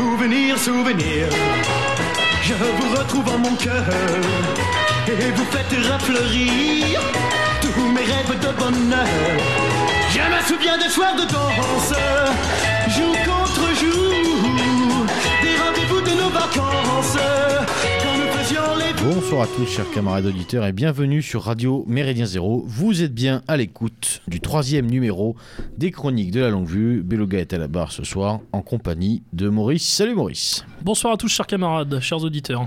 Souvenir, souvenir, je vous retrouve en mon cœur et vous faites rafleurir tous mes rêves de bonheur. Je me souviens des soirs de danse, jour contre jour, des rendez-vous de nos vacances. Bonsoir à tous, chers camarades auditeurs, et bienvenue sur Radio Méridien Zéro. Vous êtes bien à l'écoute du troisième numéro des Chroniques de la Longue Vue. Beloga est à la barre ce soir en compagnie de Maurice. Salut Maurice. Bonsoir à tous, chers camarades, chers auditeurs.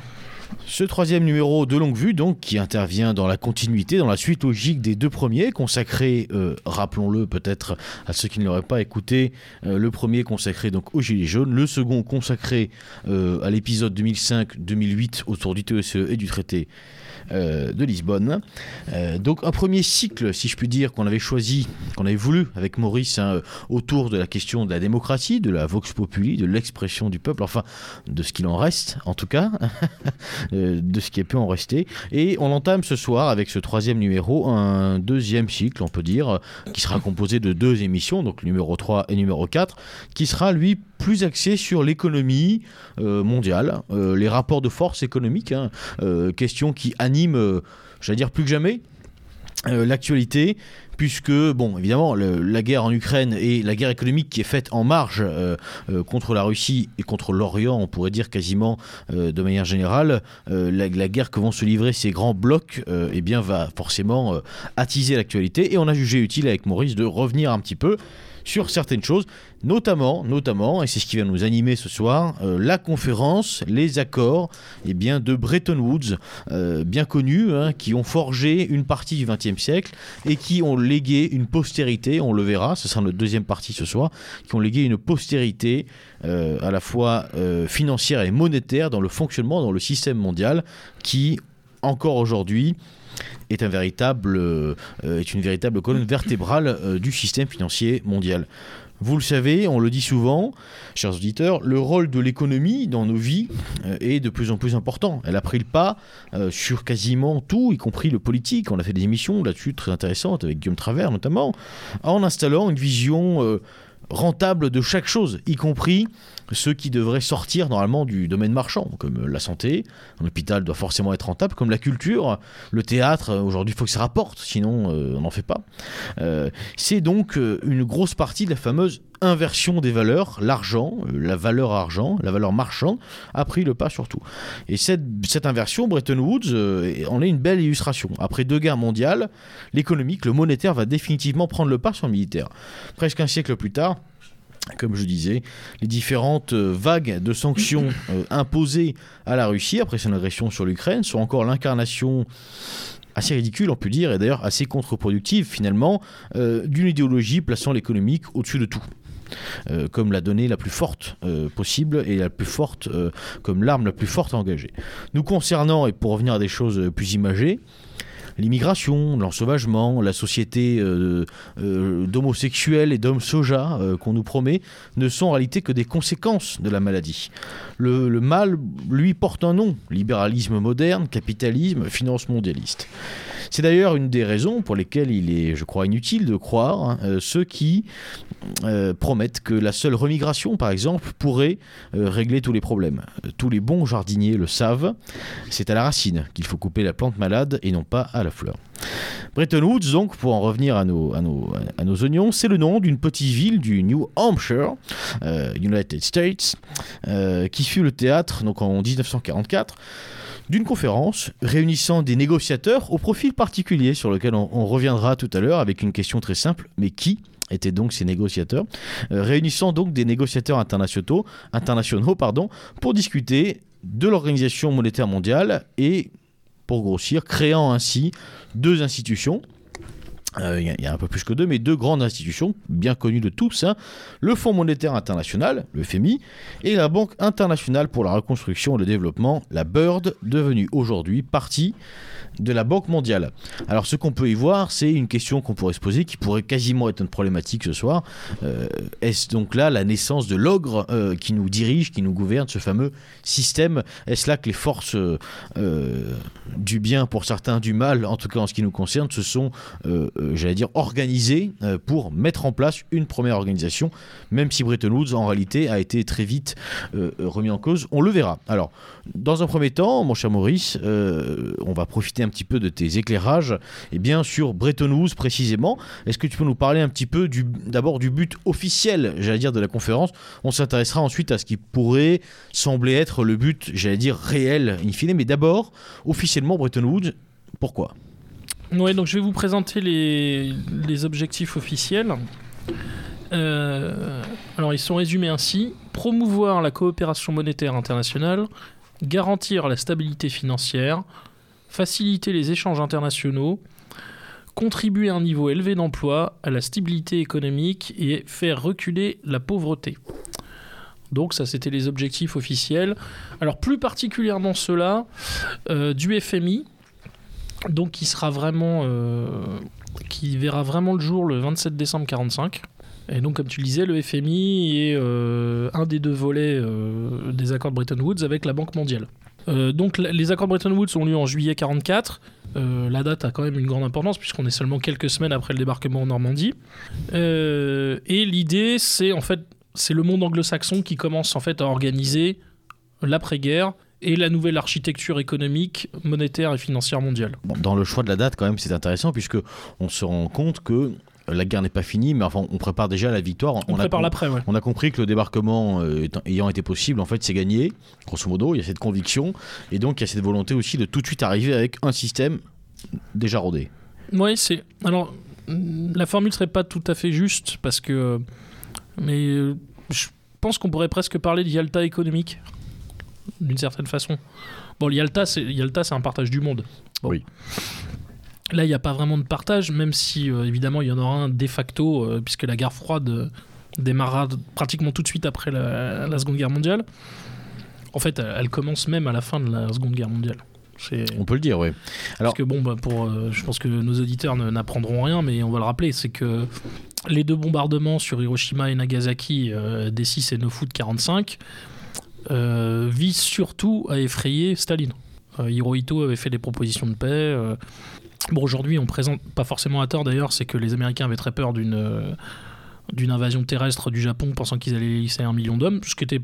Ce troisième numéro de Longue Vue, donc, qui intervient dans la continuité, dans la suite logique des deux premiers, consacré, euh, rappelons-le peut-être à ceux qui ne l'auraient pas écouté, euh, le premier consacré donc aux Gilets jaunes, le second consacré euh, à l'épisode 2005-2008 autour du TSE et du traité de Lisbonne. Euh, donc un premier cycle, si je puis dire, qu'on avait choisi, qu'on avait voulu avec Maurice, hein, autour de la question de la démocratie, de la vox populi, de l'expression du peuple, enfin de ce qu'il en reste en tout cas, euh, de ce qui a pu en rester. Et on entame ce soir avec ce troisième numéro, un deuxième cycle, on peut dire, qui sera composé de deux émissions, donc numéro 3 et numéro 4, qui sera lui plus axé sur l'économie euh, mondiale, euh, les rapports de force économiques, hein, euh, question qui anime, euh, j'allais dire plus que jamais, euh, l'actualité, puisque, bon, évidemment, la guerre en Ukraine et la guerre économique qui est faite en marge euh, contre la Russie et contre l'Orient, on pourrait dire quasiment de manière générale, la, la guerre que vont se livrer ces grands blocs, eh bien, va forcément attiser l'actualité. Et on a jugé utile avec Maurice de revenir un petit peu sur certaines choses, notamment, notamment, et c'est ce qui va nous animer ce soir, euh, la conférence, les accords eh bien, de Bretton Woods, euh, bien connus, hein, qui ont forgé une partie du XXe siècle et qui ont légué une postérité, on le verra, ce sera notre deuxième partie ce soir, qui ont légué une postérité euh, à la fois financière et monétaire dans le fonctionnement, dans le système mondial, qui, encore aujourd'hui, est, un véritable, euh, est une véritable colonne vertébrale euh, du système financier mondial. Vous le savez, on le dit souvent, chers auditeurs, le rôle de l'économie dans nos vies euh, est de plus en plus important. Elle a pris le pas euh, sur quasiment tout, y compris le politique. On a fait des émissions là-dessus très intéressantes avec Guillaume Travers notamment, en installant une vision euh, rentable de chaque chose, y compris ceux qui devraient sortir normalement du domaine marchand, comme la santé, un hôpital doit forcément être rentable, comme la culture, le théâtre, euh, aujourd'hui il faut que ça rapporte, sinon euh, on n'en fait pas. Euh, c'est donc une grosse partie de la fameuse inversion des valeurs, l'argent, la valeur argent, la valeur marchande, a pris le pas sur tout. Et cette, inversion, Bretton Woods, en est une belle illustration. Après deux guerres mondiales, l'économique, le monétaire va définitivement prendre le pas sur le militaire. Presque un siècle plus tard, comme je disais, les différentes euh, vagues de sanctions euh, imposées à la Russie après son agression sur l'Ukraine sont encore l'incarnation assez ridicule, on peut dire, et d'ailleurs assez contre-productive finalement, euh, d'une idéologie plaçant l'économique au-dessus de tout. Euh, comme la donnée la plus forte euh, possible et la plus forte comme l'arme la plus forte à engager. Nous concernant, et pour revenir à des choses plus imagées, l'immigration, l'ensauvagement, la société euh, euh, d'homosexuels et d'hommes soja euh, qu'on nous promet ne sont en réalité que des conséquences de la maladie. Le, mal, lui, porte un nom, libéralisme moderne, capitalisme, finance mondialiste. C'est d'ailleurs une des raisons pour lesquelles il est, je crois, inutile de croire hein, ceux qui euh, promettent que la seule remigration, par exemple, pourrait euh, régler tous les problèmes. Euh, Tous les bons jardiniers le savent, c'est à la racine qu'il faut couper la plante malade et non pas à la fleur. Bretton Woods, donc, pour en revenir à nos, à oignons, c'est le nom d'une petite ville du New Hampshire, United States, qui fut le théâtre, donc en 1944, d'une conférence réunissant des négociateurs au profil particulier sur lequel on reviendra tout à l'heure avec une question très simple, mais qui étaient donc ces négociateurs, euh, réunissant donc des négociateurs internationaux, pour discuter de l'Organisation monétaire mondiale et, pour grossir, créant ainsi deux institutions. Euh, Il y, a- un peu plus que deux, mais deux grandes institutions bien connues de tous hein. le Fonds monétaire international, le FMI, et la Banque internationale pour la reconstruction et le développement, la BIRD, devenue aujourd'hui partie de la Banque mondiale. Alors ce qu'on peut y voir, c'est une question qu'on pourrait se poser, qui pourrait quasiment être une problématique ce soir. Euh, est-ce donc là la naissance de l'ogre euh, qui nous dirige, qui nous gouverne, ce fameux système? Est-ce là que les forces du bien pour certains, du mal, en tout cas en ce qui nous concerne, se sont, j'allais dire, organisées pour mettre en place une première organisation, même si Bretton Woods en réalité a été très vite remis en cause On le verra. Alors, dans un premier temps, mon cher Maurice, on va profiter un petit peu de tes éclairages et eh bien, sur Bretton Woods précisément. Est-ce que tu peux nous parler un petit peu d'abord du, but officiel, j'allais dire, de la conférence? On s'intéressera ensuite à ce qui pourrait sembler être le but, j'allais dire, réel, in fine. Mais d'abord, officiellement, Bretton Woods, pourquoi? Donc je vais vous présenter les, objectifs officiels. Euh, alors, ils sont résumés ainsi promouvoir la coopération monétaire internationale, garantir la stabilité financière, faciliter les échanges internationaux, contribuer à un niveau élevé d'emploi, à la stabilité économique et faire reculer la pauvreté. Donc ça, c'était les objectifs officiels. Alors plus particulièrement cela euh, du FMI, donc qui sera vraiment, euh, qui verra vraiment le jour le 27 décembre 45. Et donc, comme tu le disais, le FMI est euh, un des deux volets des accords de Bretton Woods avec la Banque mondiale. Euh, donc les accords de Bretton Woods ont lieu en juillet 44. Euh, la date a quand même une grande importance puisqu'on est seulement quelques semaines après le débarquement en Normandie. Euh, et l'idée, c'est en fait, c'est le monde anglo-saxon qui commence en fait à organiser l'après-guerre et la nouvelle architecture économique, monétaire et financière mondiale. dans le choix de la date, quand même, c'est intéressant puisque on se rend compte que la guerre n'est pas finie, mais enfin, on prépare déjà la victoire. On, prépare l'après, On a compris que le débarquement euh, ayant été possible, en fait, c'est gagné. Grosso modo, il y a cette conviction. Et donc, il y a cette volonté aussi de tout de suite arriver avec un système déjà rodé. Oui, c'est. Alors, la formule serait pas tout à fait juste, parce que. Mais euh, je pense qu'on pourrait presque parler de Yalta économique, d'une certaine façon. Bon, Yalta, c'est un partage du monde. Oui. Là, il n'y a pas vraiment de partage, même si euh, évidemment il y en aura un de facto, euh, puisque la guerre froide euh, démarra pratiquement tout de suite après la, Seconde Guerre mondiale. En fait, elle commence même à la fin de la Seconde Guerre mondiale. On peut le dire, oui. Alors... Parce que bon, bah, pour, je pense que nos auditeurs n'apprendront rien, mais on va le rappeler, c'est que les deux bombardements sur Hiroshima et Nagasaki des 6 et 9 août 45 visent surtout à effrayer Staline. Hirohito avait fait des propositions de paix. Bon, aujourd'hui, on présente, pas forcément à tort d'ailleurs, c'est que les Américains avaient très peur d'une euh, d'une invasion terrestre du Japon, pensant qu'ils allaient laisser un million d'hommes, ce qui était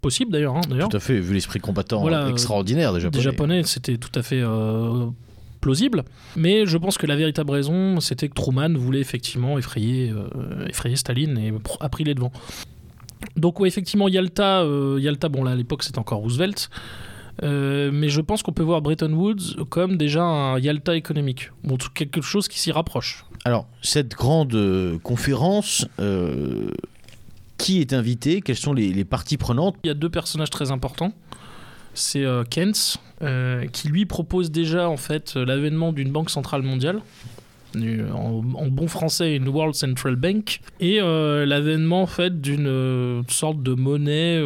possible d'ailleurs. Hein, tout à fait, vu l'esprit combattant extraordinaire des Japonais. Des Japonais, c'était tout à fait euh, plausible. Mais je pense que la véritable raison, c'était que Truman voulait effectivement effrayer, euh, effrayer Staline et a pris les devants. Donc, ouais, effectivement, Yalta, Yalta bon là à l'époque c'était encore Roosevelt. Euh, mais je pense qu'on peut voir Bretton Woods comme déjà un Yalta économique, bon, quelque chose qui s'y rapproche. Alors, cette grande euh, conférence, euh, qui est invité Quelles sont les, parties prenantes? Il y a deux personnages très importants. C'est Keynes, qui lui propose déjà en fait l'avènement d'une banque centrale mondiale, en, bon français une World Central Bank et l'avènement en fait d'une sorte de monnaie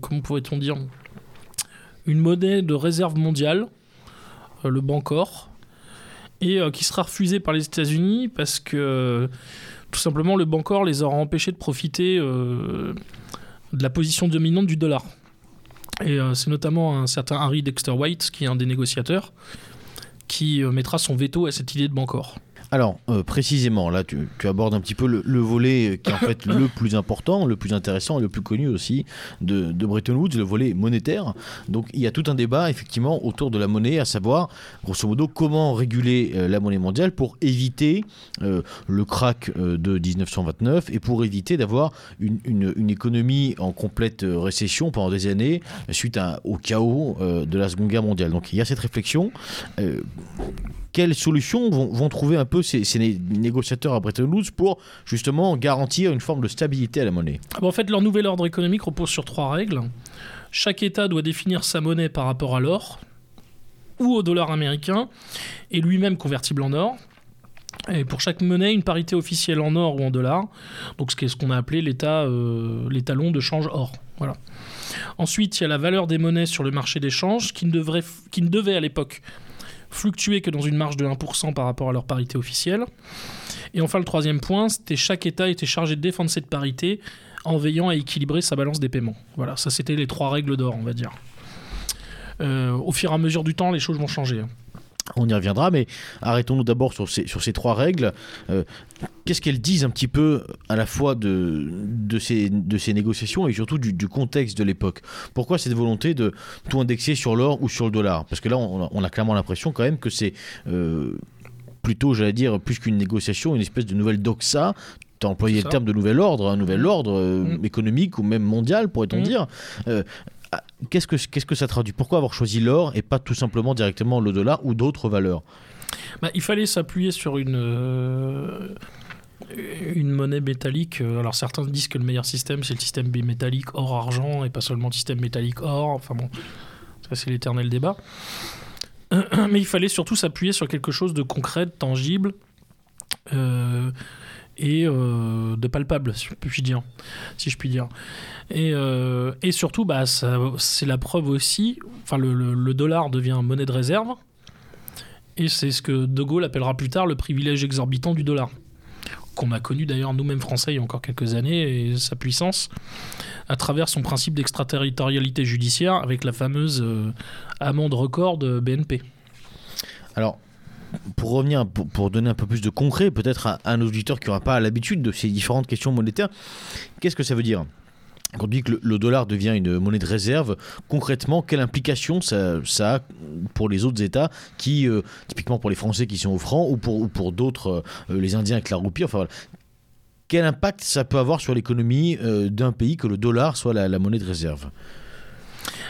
comment pourrait-on dire? Une monnaie de réserve mondiale, euh, le Bancor, et euh, qui sera refusée par les États-Unis parce que tout simplement le Bancor les aura empêchés de profiter euh, de la position dominante du dollar. Et c'est notamment un certain Harry Dexter White, qui est un des négociateurs, qui mettra son veto à cette idée de Bancor. Alors, euh, précisément, là, tu, abordes un petit peu le, volet qui est en fait le plus important, le plus intéressant et le plus connu aussi de, Bretton Woods, le volet monétaire. Donc, il y a tout un débat, effectivement, autour de la monnaie, à savoir, grosso modo, comment réguler euh, la monnaie mondiale pour éviter euh, le crack de 1929 et pour éviter d'avoir une, économie en complète récession pendant des années suite au chaos de la Seconde Guerre mondiale. Donc, il y a cette réflexion quelles solutions vont, trouver un peu ces, négociateurs à Bretton Woods pour justement garantir une forme de stabilité à la monnaie? Ah En fait, leur nouvel ordre économique repose sur trois règles. Chaque État doit définir sa monnaie par rapport à l'or ou au dollar américain et lui-même convertible en or. Et pour chaque monnaie, une parité officielle en or ou en dollars. Donc, ce ce qu'on a appelé l'état, euh, l'étalon de change or. Voilà. Ensuite, il y a la valeur des monnaies sur le marché d'échange qui, qui ne devait à l'époque fluctuer que dans une marge de 1% par rapport à leur parité officielle. Et enfin, le troisième point, c'était chaque État était chargé de défendre cette parité en veillant à équilibrer sa balance des paiements. Voilà, ça c'était les trois règles d'or, on va dire. Euh, au fur et à mesure du temps, les choses vont changer. On y reviendra, mais arrêtons-nous d'abord sur ces, sur ces trois règles. Euh, Qu'est-ce qu'elles disent un petit peu à la fois de, de, ces, de ces négociations et surtout du, du contexte de l'époque? Pourquoi cette volonté de tout indexer sur l'or ou sur le dollar? Parce que là, on a, on a clairement l'impression quand même que c'est euh, plutôt, j'allais dire, plus qu'une négociation, une espèce de nouvelle doxa. Tu as employé le terme de nouvel ordre, un nouvel Mm. ordre euh, Mm. économique ou même mondial, pourrait-on Mm. dire. Euh, Qu'est-ce que, ça traduit? Pourquoi avoir choisi l'or et pas tout simplement directement dollar ou d'autres valeurs? Bah, il fallait s'appuyer sur une, euh, une monnaie métallique. Alors certains disent que le meilleur système, c'est le système bimétallique or-argent et pas seulement le système métallique or. Enfin bon, ça c'est l'éternel débat. Mais il fallait surtout s'appuyer sur quelque chose de concret, de tangible euh, et euh, de palpable, si je puis dire. Si je puis dire. Et, euh, surtout, bah, c'est la preuve aussi. Enfin, le dollar devient monnaie de réserve. Et c'est ce que De Gaulle appellera plus tard le privilège exorbitant du dollar. Qu'on a connu d'ailleurs nous-mêmes français il y a encore quelques années, et sa puissance, à travers son principe d'extraterritorialité judiciaire avec la fameuse euh, amende record de BNP. Alors, pour revenir, pour, donner un peu plus de concret, peut-être à, un auditeur qui n'aura pas l'habitude de ces différentes questions monétaires, qu'est-ce que ça veut dire? Quand on dit que le, dollar devient une monnaie de réserve, concrètement, quelle implication ça, a pour les autres États qui, euh, typiquement pour les Français qui sont au franc, ou pour, ou pour d'autres, euh, les Indiens avec la roupie, enfin. Quel impact ça peut avoir sur l'économie euh, d'un pays que le dollar soit la monnaie de réserve?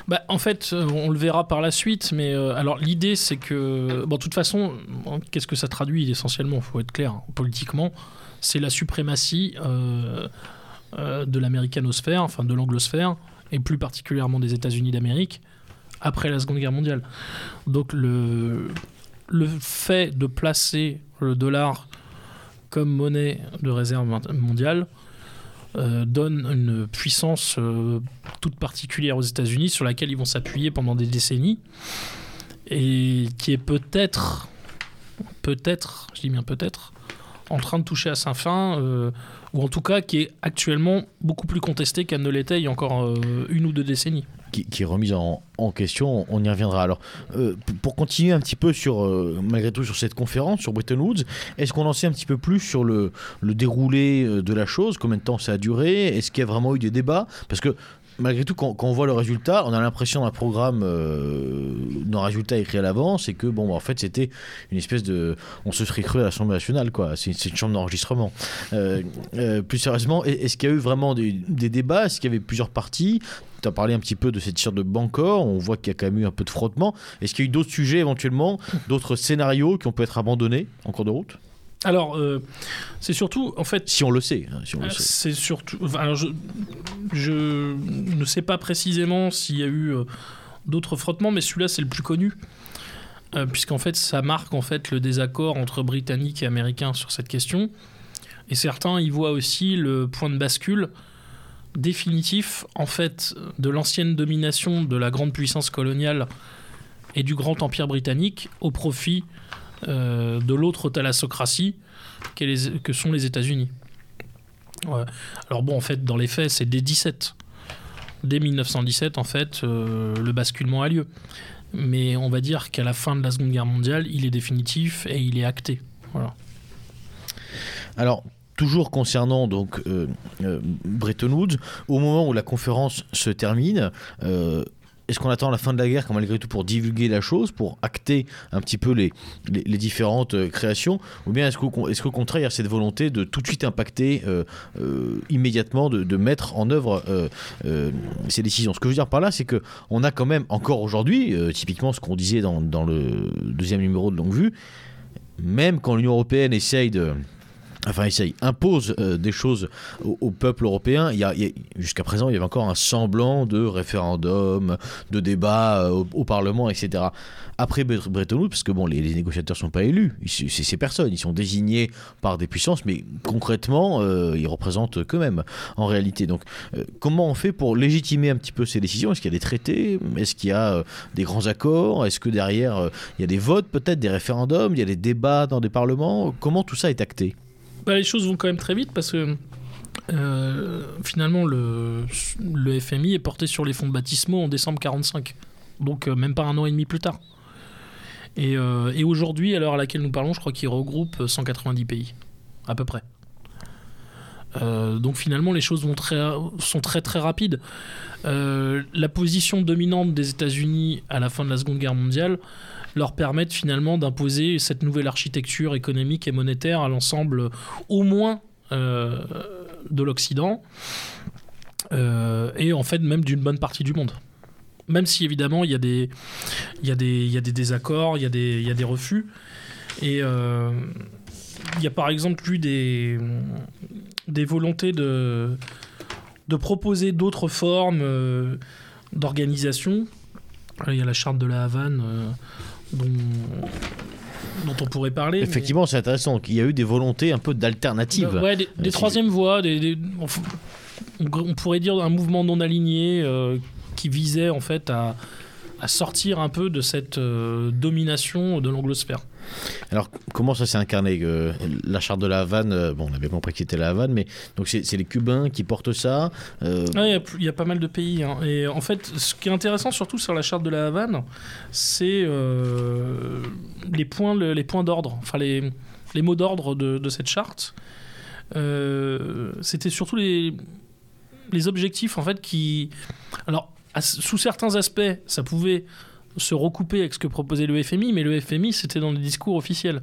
Bah, en fait, euh, on le verra par la suite, mais euh, alors l'idée c'est que, bon, de toute façon, qu'est-ce que ça traduit essentiellement faut être clair, hein, politiquement, c'est la suprématie euh, euh, de l'américanosphère, enfin de l'anglosphère, et plus particulièrement des États-Unis d'Amérique, après la Seconde Guerre mondiale. Donc le, le fait de placer le dollar comme monnaie de réserve mondiale euh, donne une puissance euh, toute particulière aux États-Unis sur laquelle ils vont s'appuyer pendant des décennies et qui est peut-être, peut-être, je dis bien peut-être, en train de toucher à sa fin, euh, ou en tout cas qui est actuellement beaucoup plus contesté qu'elle ne l'était il y a encore une ou deux décennies. Qui, est remise en, question, on y reviendra. Alors, euh, pour continuer un petit peu sur, euh, malgré tout, sur cette conférence, sur Bretton Woods, est-ce qu'on en sait un petit peu plus sur le, le déroulé euh, de la chose Combien de temps ça a duré Est-ce qu'il y a vraiment eu des débats? Parce que, malgré tout, quand, on voit le résultat, on a l'impression d'un programme, euh, d'un résultat écrit à l'avance, et que, bon, en fait, c'était une espèce de... On se serait cru à l'Assemblée nationale, quoi. C'est une chambre d'enregistrement. Euh, euh, plus sérieusement, est- est-ce qu'il y a eu vraiment des, des débats? Est-ce qu'il y avait plusieurs parties? Tu as parlé un petit peu de cette tire de Bancor, on voit qu'il y a quand même eu un peu de frottement. Est-ce qu'il y a eu d'autres sujets éventuellement, d'autres scénarios qui ont pu être abandonnés en cours de route? Alors, euh, c'est surtout, en fait, Si on le sait. hein, si on le Euh, sait. C'est surtout. enfin, alors je, je ne sais pas précisément s'il y a eu euh, d'autres frottements, mais celui-là c'est le plus connu, Euh, puisqu'en fait ça marque en fait le désaccord entre Britanniques et Américains sur cette question. Et certains y voient aussi le point de bascule définitif en fait de l'ancienne domination de la grande puissance coloniale et du grand empire britannique au profit euh, de l'autre thalassocratie qu'est les- que sont les États-Unis. Alors bon, en fait, dans les faits, c'est dès 17. Dès 1917, en fait, euh, le basculement a lieu. Mais on va dire qu'à la fin de la Seconde Guerre mondiale, il est définitif et il est acté. Voilà. Alors, toujours concernant donc euh, Bretton Woods, au moment où la conférence se termine, est-ce qu'on attend la fin de la guerre quand malgré tout pour divulguer la chose, pour acter un petit peu les, les, différentes euh, créations Ou bien est-ce qu'au contraire il y a cette volonté de tout de suite impacter euh, euh, immédiatement, de, mettre en œuvre ces décisions? Ce que je veux dire par là, c'est que on a quand même encore aujourd'hui, typiquement ce qu'on disait dans le deuxième numéro de Longue Vue, même quand l'Union Européenne essaye de enfin essaye, impose euh, des choses au, peuple européen. Il y a, jusqu'à présent, il y avait encore un semblant de référendum, de débat euh, au, Parlement, etc. Après Bre- Bretton Woods, parce que bon, les, négociateurs sont pas élus, c'est ces personnes, ils sont désignés par des puissances, mais concrètement, euh, ils représentent qu'eux-mêmes en réalité. Donc, comment on fait pour légitimer un petit peu ces décisions? Est-ce qu'il y a des traités? Est-ce qu'il y a des grands accords? Est-ce que derrière, il y a des votes peut-être, des référendums? Il y a des débats dans des parlements? Comment tout ça est acté? Bah, les choses vont quand même très vite parce que euh, finalement le, le FMI est porté sur les fonds baptismaux en décembre 45, donc euh, même pas un an et demi plus tard. Et, euh, et aujourd'hui, à l'heure à laquelle nous parlons, je crois qu'il regroupe 190 pays, à peu près. Donc finalement, les choses vont très, sont très très rapides. La position dominante des États-Unis à la fin de la Seconde Guerre mondiale leur permettent finalement d'imposer cette nouvelle architecture économique et monétaire à l'ensemble, au moins, euh, de l'Occident, euh, et en fait même d'une bonne partie du monde. Même si évidemment il y a des, il y a des, il y a des désaccords, il y a des, il y a des refus, et euh, il y a par exemple eu des, des volontés de, de proposer d'autres formes euh, d'organisation. Il y a la charte de la Havane euh, dont, dont on pourrait parler. mais- Effectivement, c'est intéressant. Il y a eu des volontés un peu d'alternatives. Ouais, des, des troisièmes voies, des, on pourrait dire un mouvement non aligné euh, qui visait en fait à, à sortir un peu de cette euh, domination de l'anglosphère. Alors, comment ça s'est incarné euh, La charte de la Havane, euh, bon, on avait compris que c'était la Havane, mais donc c'est les Cubains qui portent ça. euh, Ouais, Il y a y, pas mal de pays. hein. Et en fait, ce qui est intéressant surtout sur la charte de la Havane, c'est les points, le- les points d'ordre, enfin les, les mots d'ordre de, de cette charte. C'était surtout les, les objectifs en fait qui. Alors, sous certains aspects, ça pouvait se recouper avec ce que proposait le FMI, mais le FMI, c'était dans les discours officiels.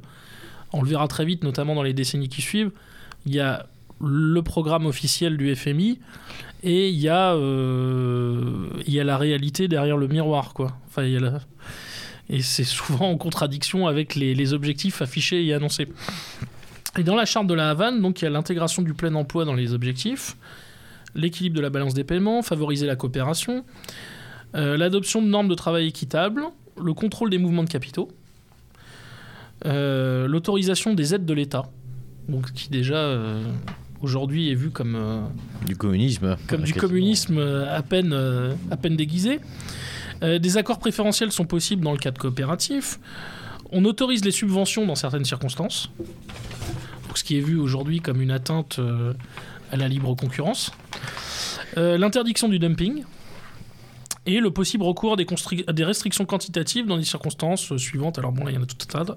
On le verra très vite, notamment dans les décennies qui suivent. Il y a le programme officiel du FMI et il y a euh, il y a la réalité derrière le miroir et c'est souvent en contradiction avec les, les objectifs affichés et annoncés et dans la charte de la Havane donc il y a l'intégration du plein emploi dans les objectifs l'équilibre de la balance des paiements favoriser la coopération euh, l'adoption de normes de travail équitables le contrôle des mouvements de capitaux euh, l'autorisation des aides de l'État donc qui déjà euh, aujourd'hui est vu comme du communisme. comme du communisme à peine, à peine déguisé. Des accords préférentiels sont possibles dans le cadre coopératif. On autorise les subventions dans certaines circonstances, Donc, ce qui est vu aujourd'hui comme une atteinte à la libre concurrence. Euh, L'interdiction du dumping et le possible recours à des, restrictions quantitatives dans des circonstances suivantes. Alors bon, là, il y en a tas.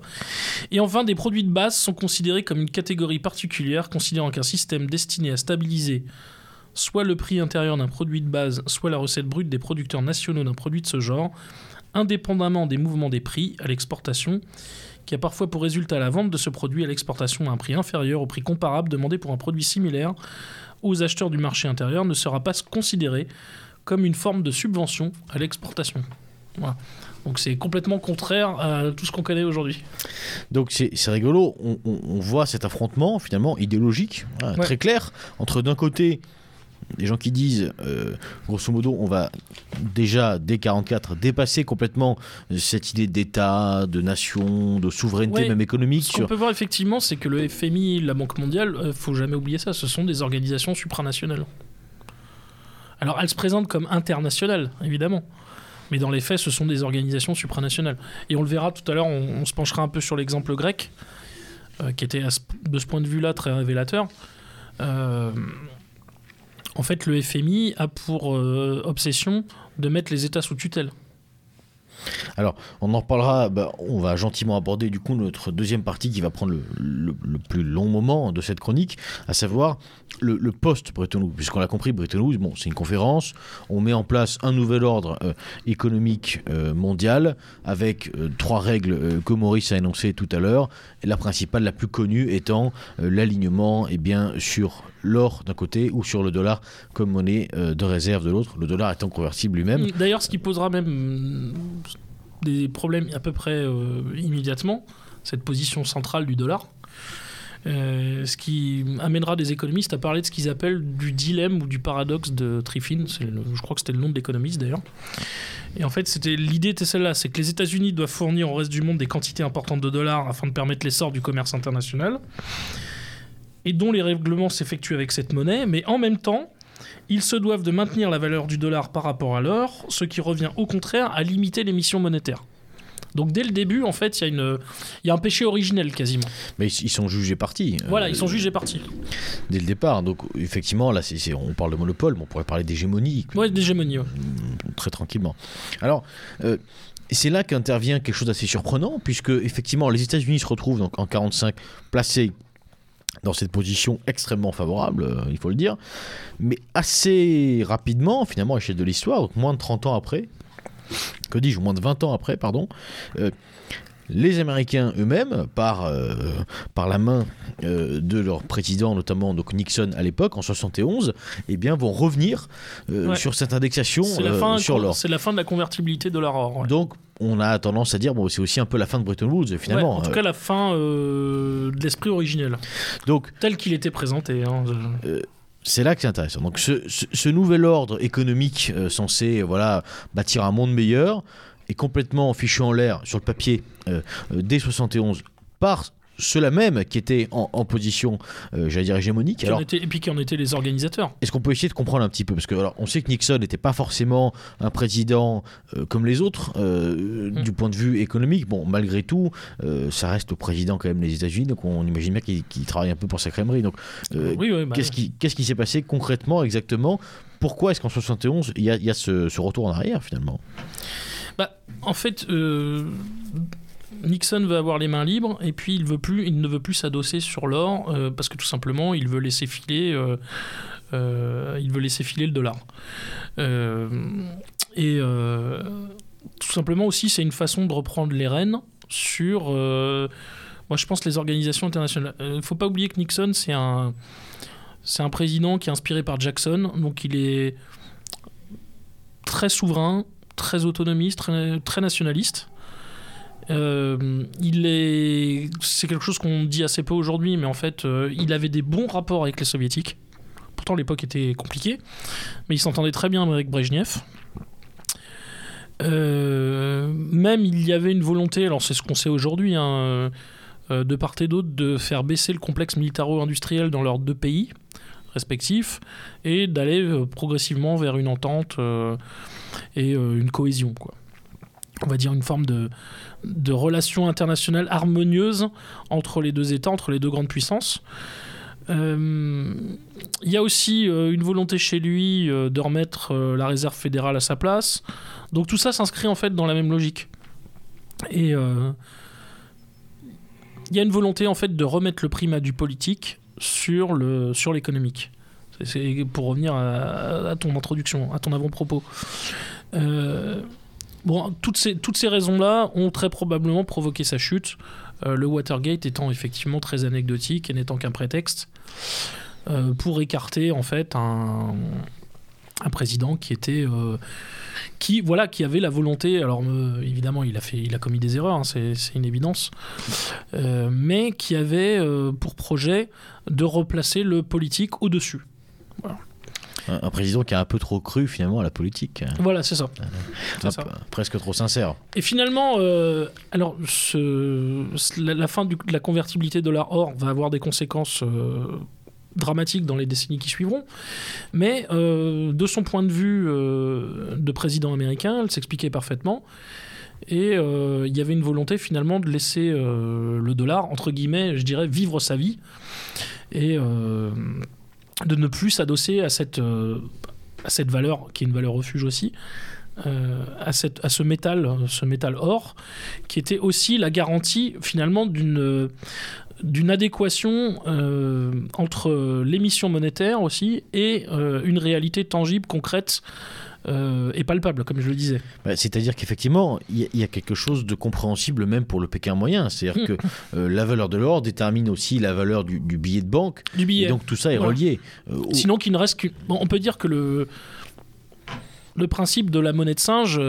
Et enfin, des produits de base sont considérés comme une catégorie particulière, considérant qu'un système destiné à stabiliser soit le prix intérieur d'un produit de base, soit la recette brute des producteurs nationaux d'un produit de ce genre, indépendamment des mouvements des prix à l'exportation, qui a parfois pour résultat la vente de ce produit à l'exportation à un prix inférieur au prix comparable demandé pour un produit similaire aux acheteurs du marché intérieur, ne sera pas considéré comme une forme de subvention à l'exportation. Voilà. Donc c'est complètement contraire à tout ce qu'on connaît aujourd'hui. Donc c'est rigolo, on, on- on voit cet affrontement finalement idéologique, hein, Ouais. très clair, entre d'un côté des gens qui disent, euh, grosso modo, on va déjà dès 44 dépasser complètement cette idée d'État, de nation, de souveraineté Ouais. même économique. Ce qu'on Sur... peut voir effectivement, c'est que le FMI, la Banque mondiale, euh, faut jamais oublier ça, ce sont des organisations supranationales. Alors elles se présentent comme internationales, évidemment. Mais dans les faits, ce sont des organisations supranationales. Et on le verra tout à l'heure, on, on se penchera un peu sur l'exemple grec, euh, qui était à ce- de ce point de vue-là très révélateur. Euh, en fait, le FMI a pour euh, obsession de mettre les États sous tutelle. Alors, on en reparlera, bah, on va gentiment aborder du coup notre deuxième partie qui va prendre le, plus long moment de cette chronique, à savoir le, post-Bretton. Puisqu'on l'a compris, Bretton c'est une conférence, on met en place un nouvel ordre euh, économique euh, mondial avec trois règles que Maurice a énoncées tout à l'heure, la principale, la plus connue étant l'alignement eh sur l'or d'un côté ou sur le dollar comme monnaie euh, de réserve de l'autre, le dollar étant convertible lui-même. D'ailleurs, ce qui posera même mm, des problèmes à peu près euh, immédiatement, cette position centrale du dollar. Euh, ce qui amènera des économistes à parler de ce qu'ils appellent du dilemme ou du paradoxe de Triffin. Je crois que c'était le nom de l'économiste d'ailleurs. Et en fait, l'idée était celle-là, c'est que les États-Unis doivent fournir au reste du monde des quantités importantes de dollars afin de permettre l'essor du commerce international, et dont les règlements s'effectuent avec cette monnaie, mais en même temps, ils se doivent de maintenir la valeur du dollar par rapport à l'or, ce qui revient au contraire à limiter l'émission monétaire. Donc dès le début, en fait, il y, a une- il y a un péché originel quasiment. Mais ils, sont jugés partis. euh, Voilà, ils sont jugés partis. Dès le départ. Donc, effectivement, là, on parle de monopole, mais on pourrait parler d'hégémonie. Ouais, d'hégémonie. ouais. très tranquillement. Alors, euh, c'est là qu'intervient quelque chose d'assez surprenant, puisque effectivement, les États-Unis se retrouvent donc en 45 placés dans cette position extrêmement favorable, euh, il faut le dire, mais assez rapidement, finalement, à l'échelle de l'histoire, moins de 30 ans après, que dis-je, moins de 20 ans après, pardon, euh, les Américains eux-mêmes, par, euh, par la main euh, de leur président, notamment donc Nixon à l'époque, en 71, eh bien, vont revenir euh, Ouais. sur cette indexation fin, sur l'or. c'est la fin de la convertibilité de l'or. ouais. Donc, on a tendance à dire, bon, c'est aussi un peu la fin de Bretton Woods, finalement. Ouais, en tout cas, la fin de l'esprit originel, donc, tel qu'il était présenté. hein. c'est là que c'est intéressant. Donc, ce, ce- ce nouvel ordre économique censé, voilà, bâtir un monde meilleur est complètement fichu en l'air sur le papier euh, euh, dès 71 par ceux-là même qui étaient en, en position, euh, j'allais dire, hégémonique. Alors, et puis qui en étaient les organisateurs. Est-ce qu'on peut essayer de comprendre un petit peu? Parce que alors, on sait que Nixon n'était pas forcément un président euh, comme les autres euh, Mm. du point de vue économique. Bon, malgré tout, ça reste le président quand même des États-Unis, donc on imagine bien qu'il travaille un peu pour sa crèmerie. Donc, oui, oui, bah, qu'est-ce qui s'est passé concrètement, exactement? Pourquoi est-ce qu'en 71 il y a, il y a ce, ce retour en arrière finalement? Bah, en fait, euh, Nixon veut avoir les mains libres et puis il, veut plus, il ne veut plus s'adosser sur l'or euh, parce que tout simplement il veut laisser filer, euh, il veut laisser filer le dollar. Et tout simplement aussi, c'est une façon de reprendre les rênes sur. moi, je pense les organisations internationales. Il ne faut pas oublier que Nixon, c'est un président qui est inspiré par Jackson, donc il est très souverain, très autonomiste, très, nationaliste. Euh, il est, c'est quelque chose qu'on dit assez peu aujourd'hui, mais en fait, euh, il avait des bons rapports avec les soviétiques. Pourtant, l'époque était compliquée, mais il s'entendait très bien avec Brejnev. Euh, même il y avait une volonté, alors c'est ce qu'on sait aujourd'hui, hein, euh, de part et d'autre, de faire baisser le complexe militaro-industriel dans leurs deux pays respectifs et d'aller euh, progressivement vers une entente euh, et euh, une cohésion, quoi. On va dire une forme de, de relation internationale harmonieuse entre les deux États, entre les deux grandes puissances. Il y a aussi une volonté chez lui de remettre la réserve fédérale à sa place. Donc tout ça s'inscrit en fait dans la même logique. Et il y a une volonté en fait de remettre le primat du politique sur le sur l'économique. Pour revenir à, à ton introduction, à ton avant-propos. Euh, bon, toutes ces, toutes ces raisons-là ont très probablement provoqué sa chute. euh, le Watergate étant effectivement très anecdotique et n'étant qu'un prétexte euh, pour écarter en fait un, un président qui était euh, qui voilà qui avait la volonté alors euh, évidemment il a fait il a commis des erreurs hein, c'est une évidence euh, mais qui avait pour projet de replacer le politique au dessus un, un président qui a un peu trop cru finalement à la politique, voilà c'est ça. Presque trop sincère. Et finalement, alors ce- la, la fin du- de la convertibilité dollar-or va avoir des conséquences dramatiques dans les décennies qui suivront. Mais euh, de son point de vue euh, de président américain, elle s'expliquait parfaitement. Et euh, il y avait une volonté finalement de laisser le dollar, entre guillemets, je dirais, vivre sa vie. Et de ne plus s'adosser à cette, à cette valeur, qui est une valeur refuge aussi, à, cette, à ce métal, ce métal or, qui était aussi la garantie finalement d'une d'une adéquation euh, entre l'émission monétaire aussi et euh, une réalité tangible, concrète euh, et palpable, comme je le disais. Bah, C'est-à-dire qu'effectivement, il y, a- il y a quelque chose de compréhensible même pour le Pékin moyen. C'est-à-dire que euh, la valeur de l'or détermine aussi la valeur du, du billet de banque. Du Et billet. donc tout ça est Voilà. relié. Euh, au- Sinon, qu'il ne reste. Bon, on peut dire que le, le principe de la monnaie de singe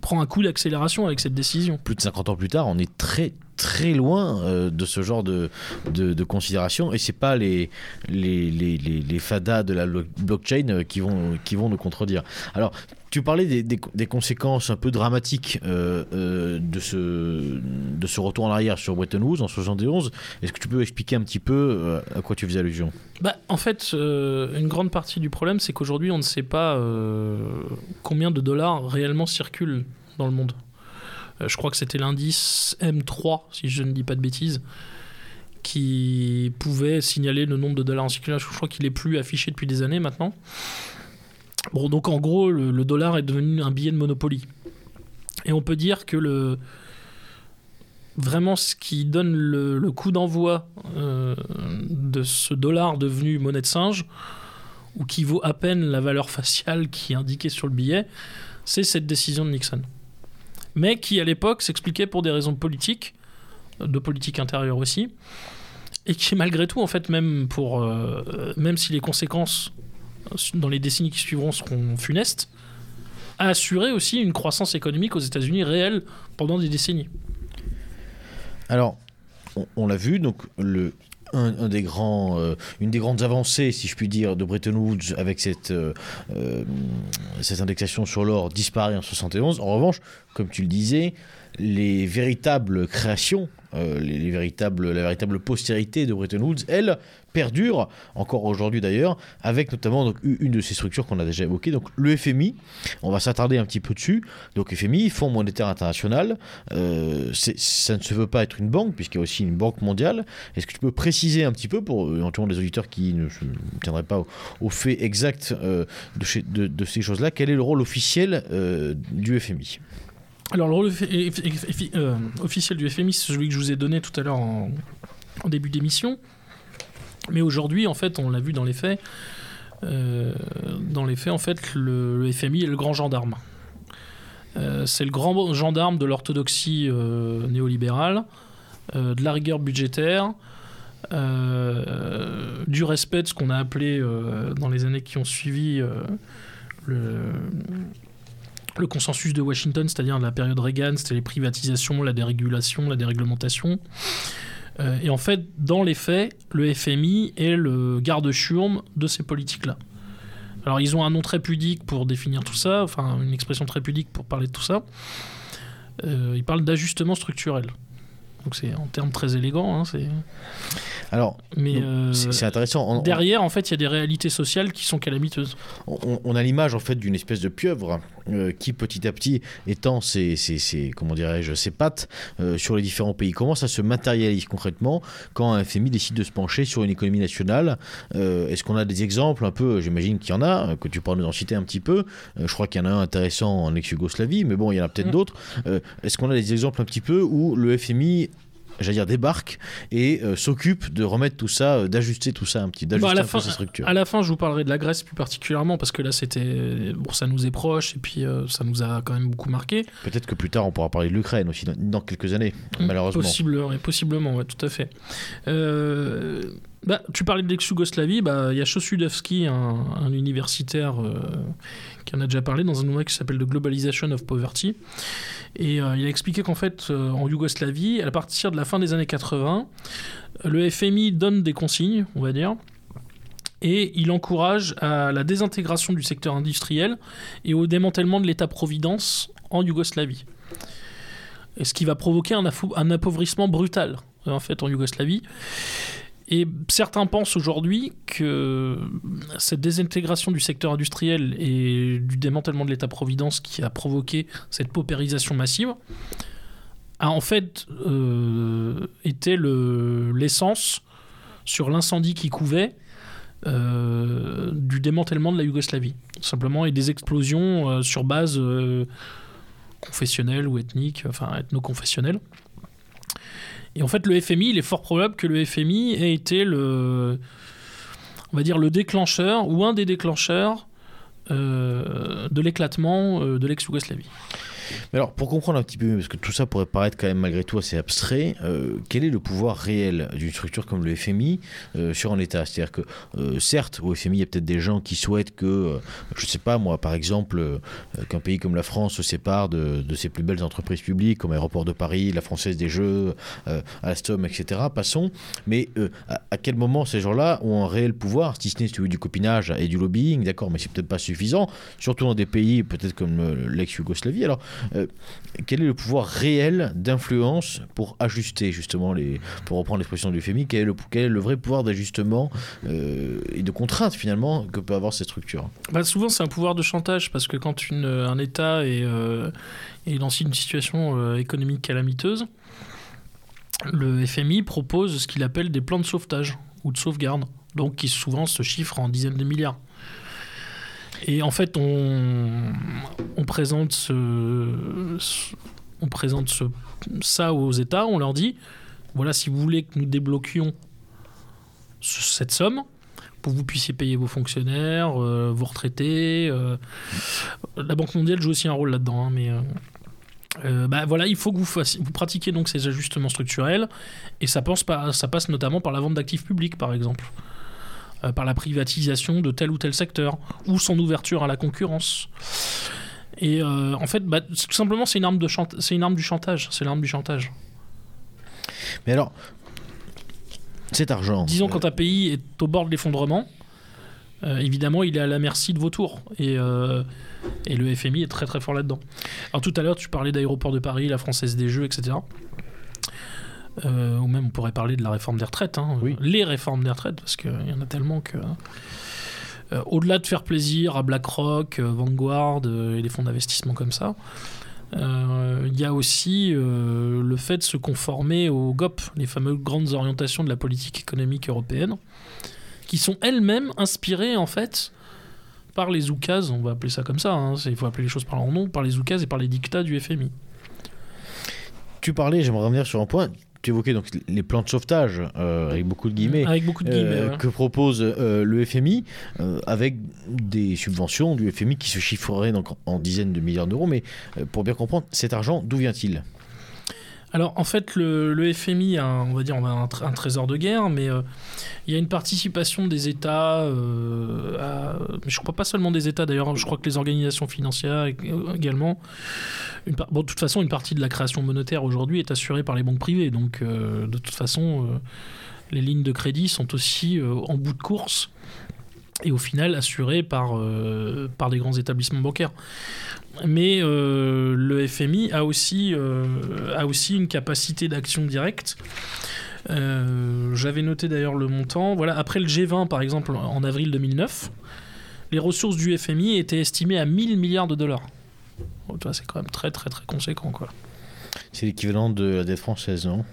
prend un coup d'accélération avec cette décision. plus de 50 ans plus tard, on est très très loin euh, de ce genre de, de, considération et c'est pas les les, les, les, les fadas de la lo- blockchain euh, qui vont, qui vont nous contredire. Alors, tu parlais des, des, conséquences un peu dramatiques euh, de, ce, de ce retour en arrière sur Bretton Woods en 71. Est-ce que tu peux expliquer un petit peu à quoi tu faisais allusion? Bah, en fait, une grande partie du problème, c'est qu'aujourd'hui, on ne sait pas combien de dollars réellement circulent dans le monde. Euh, je crois que c'était l'indice M3, si je ne dis pas de bêtises, qui pouvait signaler le nombre de dollars en circulation. Je crois qu'il est plus affiché depuis des années maintenant. Bon, donc en gros, le, dollar est devenu un billet de Monopoly. Et on peut dire que le vraiment ce qui donne le, le coup d'envoi euh, de ce dollar devenu monnaie de singe, ou qui vaut à peine la valeur faciale qui est indiquée sur le billet, c'est cette décision de Nixon. Mais qui à l'époque s'expliquait pour des raisons politiques, de politique intérieure aussi, et qui malgré tout, en fait, même, pour, euh, même si les conséquences dans les décennies qui suivront seront funestes, a assuré aussi une croissance économique aux États-Unis réelle pendant des décennies. Alors, on l'a vu, donc le, un, des grands, euh, une des grandes avancées, si je puis dire, de Bretton Woods avec cette, euh, euh, cette indexation sur l'or disparaît en 71. En revanche, comme tu le disais, les véritables créations, les véritables, la véritable postérité de Bretton Woods, elle, perdure, encore aujourd'hui d'ailleurs, avec notamment une de ces structures qu'on a déjà évoquées, donc le FMI. On va s'attarder un petit peu dessus. Donc FMI, Fonds monétaire international, euh, ça ne se veut pas être une banque, puisqu'il y a aussi une banque mondiale. Est-ce que tu peux préciser un petit peu, pour euh, éventuellement les auditeurs qui ne tiendraient pas au, fait exact euh, de, ces choses-là, quel est le rôle officiel du FMI Alors, le rôle officiel du FMI, c'est celui que je vous ai donné tout à l'heure en début d'émission. Mais aujourd'hui, en fait, on l'a vu dans les faits. euh, dans les faits, en fait, le, FMI est le grand gendarme. Euh, c'est le grand gendarme de l'orthodoxie euh, néolibérale, de la rigueur budgétaire, du respect de ce qu'on a appelé dans les années qui ont suivi le, le consensus de Washington, c'est-à-dire la période Reagan, c'était les privatisations, la dérégulation, la déréglementation. Euh, et en fait, dans les faits, le FMI est le garde-chiourme de ces politiques-là. Alors, ils ont un nom très pudique pour définir tout ça, enfin, une expression très pudique pour parler de tout ça. Euh, ils parlent d'ajustement structurel. Donc, c'est en termes très élégants, hein. Alors, euh, c'est intéressant. On- derrière, en fait, il y a des réalités sociales qui sont calamiteuses. On, on a l'image en fait d'une espèce de pieuvre euh, qui petit à petit étend ses, ses- ses- comment dirais-je ses pattes euh, sur les différents pays. Comment ça se matérialise concrètement quand un FMI décide de se pencher sur une économie nationale Est-ce qu'on a des exemples un peu J'imagine qu'il y en a, que tu pourras nous en citer un petit peu. Je crois qu'il y en a un intéressant en ex-Yougoslavie, mais bon, il y en a peut-être Mm. d'autres. Est-ce qu'on a des exemples un petit peu où le FMI J'allais dire débarque et euh, s'occupe de remettre tout ça, euh, d'ajuster tout ça un petit, d'ajuster Bah, un peu fin- sa structure. À la fin, je vous parlerai de la Grèce plus particulièrement parce que là, c'était bon, ça nous est proche et puis euh, ça nous a quand même beaucoup marqué. Peut-être que plus tard on pourra parler de l'Ukraine aussi dans, dans quelques années, Mm, malheureusement. Possible, ouais, possiblement, ouais, tout à fait. Bah, tu parlais de l'ex-Yougoslavie, bah, il y a Chosudowski, un, un universitaire euh, qui en a déjà parlé dans un ouvrage qui s'appelle The Globalization of Poverty. Et euh, il a expliqué qu'en fait, euh, en Yougoslavie, à partir de la fin des années 80, le FMI donne des consignes, on va dire, et il encourage à la désintégration du secteur industriel et au démantèlement de l'État-providence en Yougoslavie. Ce qui va provoquer un, un appauvrissement brutal, en fait, en Yougoslavie. Et certains pensent aujourd'hui que cette désintégration du secteur industriel et du démantèlement de l'État-providence qui a provoqué cette paupérisation massive a en fait euh, été le- l'essence sur l'incendie qui couvait euh, du démantèlement de la Yougoslavie, simplement, et des explosions euh, sur base confessionnelle ou ethnique, enfin ethno-confessionnelle. Et en fait, le FMI, il est fort probable que le FMI ait été le, déclencheur ou un des déclencheurs euh, de l'éclatement euh, de l'ex-Yougoslavie. Mais alors, pour comprendre un petit peu mieux, parce que tout ça pourrait paraître quand même malgré tout assez abstrait, euh, quel est le pouvoir réel d'une structure comme le FMI euh, sur un État? C'est-à-dire que, euh, certes, au FMI, il y a peut-être des gens qui souhaitent que, je ne sais pas moi, par exemple, qu'un pays comme la France se sépare de, ses plus belles entreprises publiques, comme Aéroport de Paris, la Française des Jeux, Alstom, etc. Passons. Mais à, quel moment ces gens-là ont un réel pouvoir, si ce n'est du copinage et du lobbying, d'accord, mais c'est peut-être pas suffisant, surtout dans des pays peut-être comme l'ex-Yougoslavie. Alors, euh, quel est le pouvoir réel d'influence pour ajuster justement les, pour reprendre l'expression du FMI, quel est le, vrai pouvoir d'ajustement euh, et de contrainte finalement que peut avoir cette structure? Bah, Souvent c'est un pouvoir de chantage parce que quand une, un État est, euh, est dans une situation économique calamiteuse, le FMI propose ce qu'il appelle des plans de sauvetage ou de sauvegarde, donc qui souvent se chiffrent en dizaines de milliards. Et en fait, on, présente, on ça aux États, on leur dit, voilà, si vous voulez que nous débloquions cette somme, pour que vous puissiez payer vos fonctionnaires, euh, vos retraités. Euh, la Banque mondiale joue aussi un rôle là-dedans, hein, mais euh, bah, voilà, il faut que vous, pratiquiez donc ces ajustements structurels, et ça passe notamment par la vente d'actifs publics, par exemple. Euh, par la privatisation de tel ou tel secteur, ou son ouverture à la concurrence. Et euh, en fait, bah, tout simplement, c'est une arme de c'est une arme du chantage. C'est l'arme du chantage. Mais alors, cet argent. Disons quand un pays est au bord de l'effondrement, euh, évidemment, il est à la merci de vos tours. Et, et le FMI est très très fort là-dedans. Alors tout à l'heure, tu parlais d'aéroport de Paris, la Française des Jeux, etc. Euh, ou même on pourrait parler de la réforme des retraites, hein. les réformes des retraites, parce qu'il y en a tellement que. Euh, au-delà de faire plaisir à BlackRock, euh, Vanguard et des fonds d'investissement comme ça, il y a aussi le fait de se conformer aux GOP, les fameuses grandes orientations de la politique économique européenne, qui sont elles-mêmes inspirées en fait par les oukases, on va appeler ça comme ça, hein, il faut appeler les choses par leur nom, par les oukases et par les dictats du FMI. Tu parlais, j'aimerais revenir sur un point, tu évoquais donc les plans de sauvetage euh, avec beaucoup de guillemets, avec beaucoup de guillemets euh, que propose euh, le FMI avec des subventions du FMI qui se chiffreraient donc en dizaines de milliards d'euros. Mais pour bien comprendre, cet argent, d'où vient-il? Alors en fait, le, FMI a, on va dire, on un, trésor de guerre, mais il y a une participation des États, euh, je crois pas seulement des États d'ailleurs, je crois que les organisations financières également. Bon, de toute façon, une partie de la création monétaire aujourd'hui est assurée par les banques privées, donc euh, de toute façon, les lignes de crédit sont aussi en bout de course et au final assurées par, par des grands établissements bancaires. Mais euh, le FMI a aussi, euh, une capacité d'action directe. Euh, j'avais noté d'ailleurs le montant. Voilà, après le G20, par exemple, en avril 2009, les ressources du FMI étaient estimées à 1000 milliards de dollars. C'est quand même très très très conséquent quoi. C'est l'équivalent de la dette française, non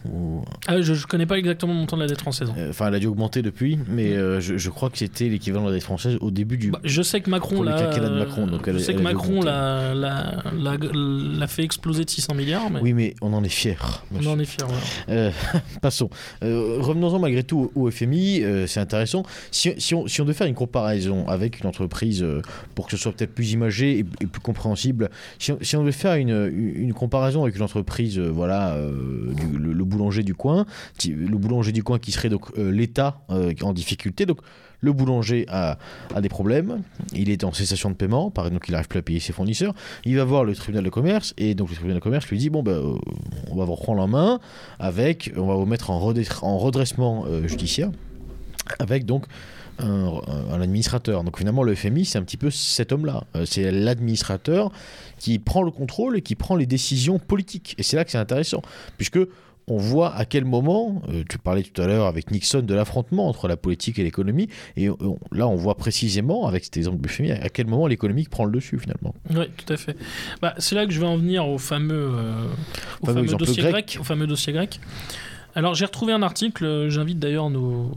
ah, Je ne connais pas exactement le montant de la dette française. Euh, enfin, elle a dû augmenter depuis, mais euh, je, crois que c'était l'équivalent de la dette française au début du. Bah, je sais que Macron l'a. Je sais que Macron l'a fait exploser de 600 milliards. Oui, mais on en est fiers. On en est fiers. Euh, passons. Revenons-en malgré tout au FMI. C'est intéressant. Si, si, on, si, on, devait faire une comparaison avec une entreprise pour que ce soit peut-être plus imagé et, plus compréhensible, si on, si on devait faire une, une comparaison avec une entreprise euh, voilà, euh, le, boulanger du coin, le boulanger du coin qui serait donc euh, l'État en difficulté. Donc le boulanger a, des problèmes, il est en cessation de paiement, exemple il n'arrive plus à payer ses fournisseurs, il va voir le tribunal de commerce, et donc le tribunal de commerce lui dit, bon, ben, on va vous reprendre en main, avec, on va vous mettre en, redressement judiciaire, avec donc un, administrateur. Donc finalement, le FMI, c'est un petit peu cet homme-là. Euh, c'est l'administrateur qui prend le contrôle et qui prend les décisions politiques. Et c'est là que c'est intéressant, puisque on voit à quel moment, euh, tu parlais tout à l'heure avec Nixon de l'affrontement entre la politique et l'économie, et là on voit précisément, avec cet exemple du FMI, à quel moment l'économie prend le dessus finalement. Oui, tout à fait. Bah, c'est là que je vais en venir au fameux, euh, au fameux, dossier grec. Au fameux dossier grec. Alors j'ai retrouvé un article, j'invite d'ailleurs nos,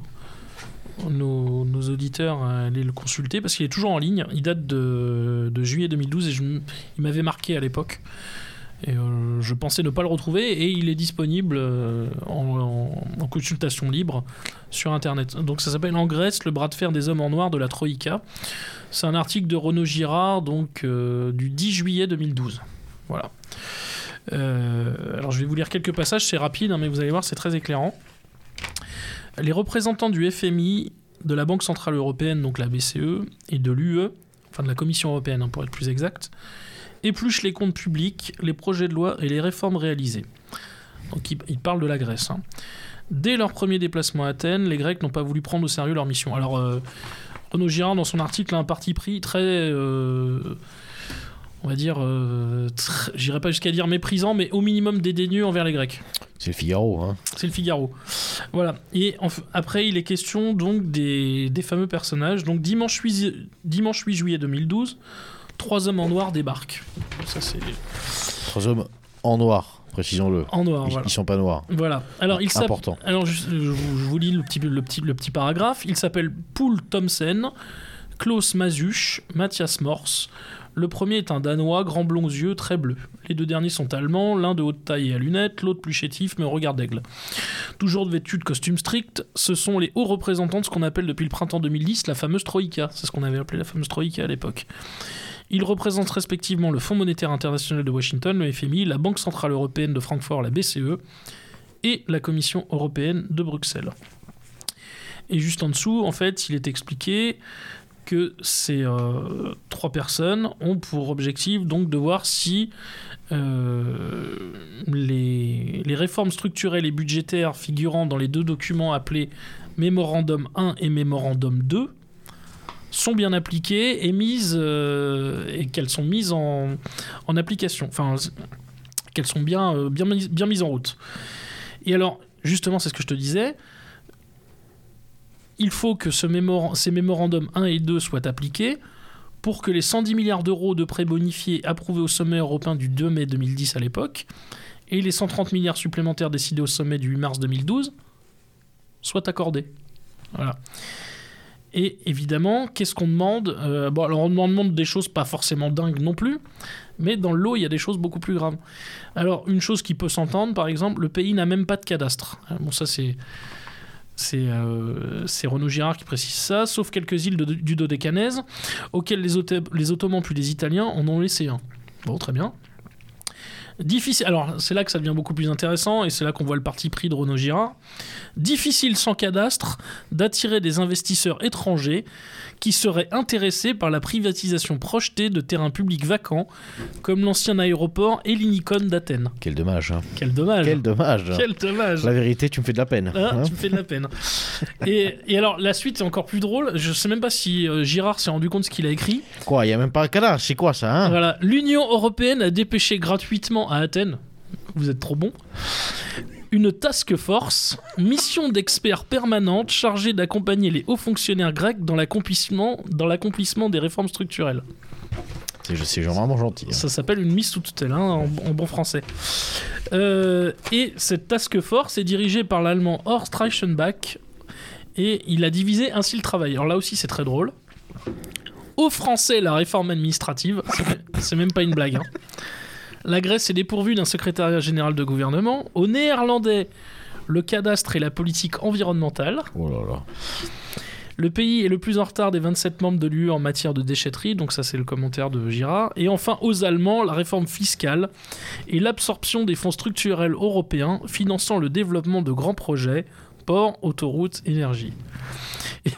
nos, auditeurs à aller le consulter parce qu'il est toujours en ligne. Il date de, juillet 2012 et il m'avait marqué à l'époque. Et euh, je pensais ne pas le retrouver et il est disponible euh, en, consultation libre sur Internet. Donc ça s'appelle En Grèce, le bras de fer des hommes en noir de la Troïka. C'est un article de Renaud Girard donc, euh, du 10 juillet 2012. Voilà. Euh, alors je vais vous lire quelques passages, c'est rapide, hein, mais vous allez voir, c'est très éclairant. Les représentants du FMI, de la Banque Centrale Européenne, donc la BCE, et de l'UE, enfin de la Commission Européenne hein, pour être plus exact, épluchent les comptes publics, les projets de loi et les réformes réalisées. Donc ils, ils parlent de la Grèce. hein. Dès leur premier déplacement à Athènes, les Grecs n'ont pas voulu prendre au sérieux leur mission. Alors, euh, Renaud Girard, dans son article, a un parti pris très. euh, on va dire. euh, J'irai pas jusqu'à dire méprisant, mais au minimum dédaigneux envers les Grecs. C'est le Figaro, hein. C'est le Figaro. Voilà. Et après, il est question donc des, des fameux personnages. Donc, dimanche 8, dimanche 8 juillet 2012, trois hommes en noir débarquent. Ça, c'est Trois hommes en noir, précisons-le. en noir. Ils, Voilà. ils sont pas noirs. Voilà. Alors, il. Important. Alors, je, je vous, je vous lis le petit, le petit, le petit paragraphe. Il s'appelle Poul Thomsen, Klaus Mazuch, Mathias Morse. Le premier est un Danois, grand blond aux yeux, très bleu. Les deux derniers sont allemands, l'un de haute taille et à lunettes, l'autre plus chétif mais au regard d'aigle. Toujours vêtus de costume strict, ce sont les hauts représentants de ce qu'on appelle depuis le printemps 2010 la fameuse Troïka. C'est ce qu'on avait appelé la fameuse Troïka à l'époque. Ils représentent respectivement le Fonds monétaire international de Washington, le FMI, la Banque centrale européenne de Francfort, la BCE, et la Commission européenne de Bruxelles. Et juste en dessous, en fait, il est expliqué que ces euh, trois personnes ont pour objectif donc de voir si euh, les, les réformes structurelles et budgétaires figurant dans les deux documents appelés Mémorandum 1 et Mémorandum 2 sont bien appliquées et mises euh, et qu'elles sont mises en, en application, enfin qu'elles sont bien, bien, bien mises en route. Et alors, justement, c'est ce que je te disais. Il faut que ces mémorandums 1 et 2 soient appliqués pour que les 110 milliards d'euros de prêts bonifiés approuvés au sommet européen du 2 mai 2010 à l'époque et les 130 milliards supplémentaires décidés au sommet du 8 mars 2012 soient accordés. Voilà. Et évidemment, qu'est-ce qu'on demande Euh, Bon, alors on demande des choses pas forcément dingues non plus, mais dans le lot, il y a des choses beaucoup plus graves. Alors, une chose qui peut s'entendre, par exemple, le pays n'a même pas de cadastre. Euh, Bon, ça, c'est. C'est euh, c'est Renaud Girard qui précise ça, sauf quelques îles de- du Dodécanèse, auxquelles les, les Ottomans puis les Italiens en ont laissé un. Bon, très bien. Difficile. Alors, c'est là que ça devient beaucoup plus intéressant, et c'est là qu'on voit le parti pris de Renaud Girard. Difficile sans cadastre d'attirer des investisseurs étrangers qui seraient intéressés par la privatisation projetée de terrains publics vacants, comme l'ancien aéroport Hellinikon d'Athènes. Quel dommage. hein. Quel dommage. Quel dommage. Quel dommage. La vérité, tu me fais de la peine. Ah, hein. tu me fais de la peine. et, et alors, la suite est encore plus drôle. Je sais même pas si euh, Girard s'est rendu compte de ce qu'il a écrit. Quoi, il y a même pas un cadavre. C'est quoi ça hein Voilà. L'Union européenne a dépêché gratuitement à Athènes. Vous êtes trop bon. Une task force, mission d'experts permanente chargée d'accompagner les hauts fonctionnaires grecs dans l'accomplissement, dans l'accomplissement des réformes structurelles. C'est c'est vraiment gentil. hein. Ça s'appelle une mise sous tutelle, hein, en, en bon français. Euh, et cette task force est dirigée par l'allemand Horst Reichenbach et il a divisé ainsi le travail. Alors là aussi, c'est très drôle. Au français, la réforme administrative, c'est- c'est même pas une blague. hein. La Grèce est dépourvue d'un secrétariat général de gouvernement. Au néerlandais, le cadastre et la politique environnementale. Oh là là. Le pays est le plus en retard des 27 membres de l'UE en matière de déchetterie, donc ça c'est le commentaire de Girard. Et enfin, aux Allemands, la réforme fiscale et l'absorption des fonds structurels européens finançant le développement de grands projets, ports, autoroutes, énergie. Et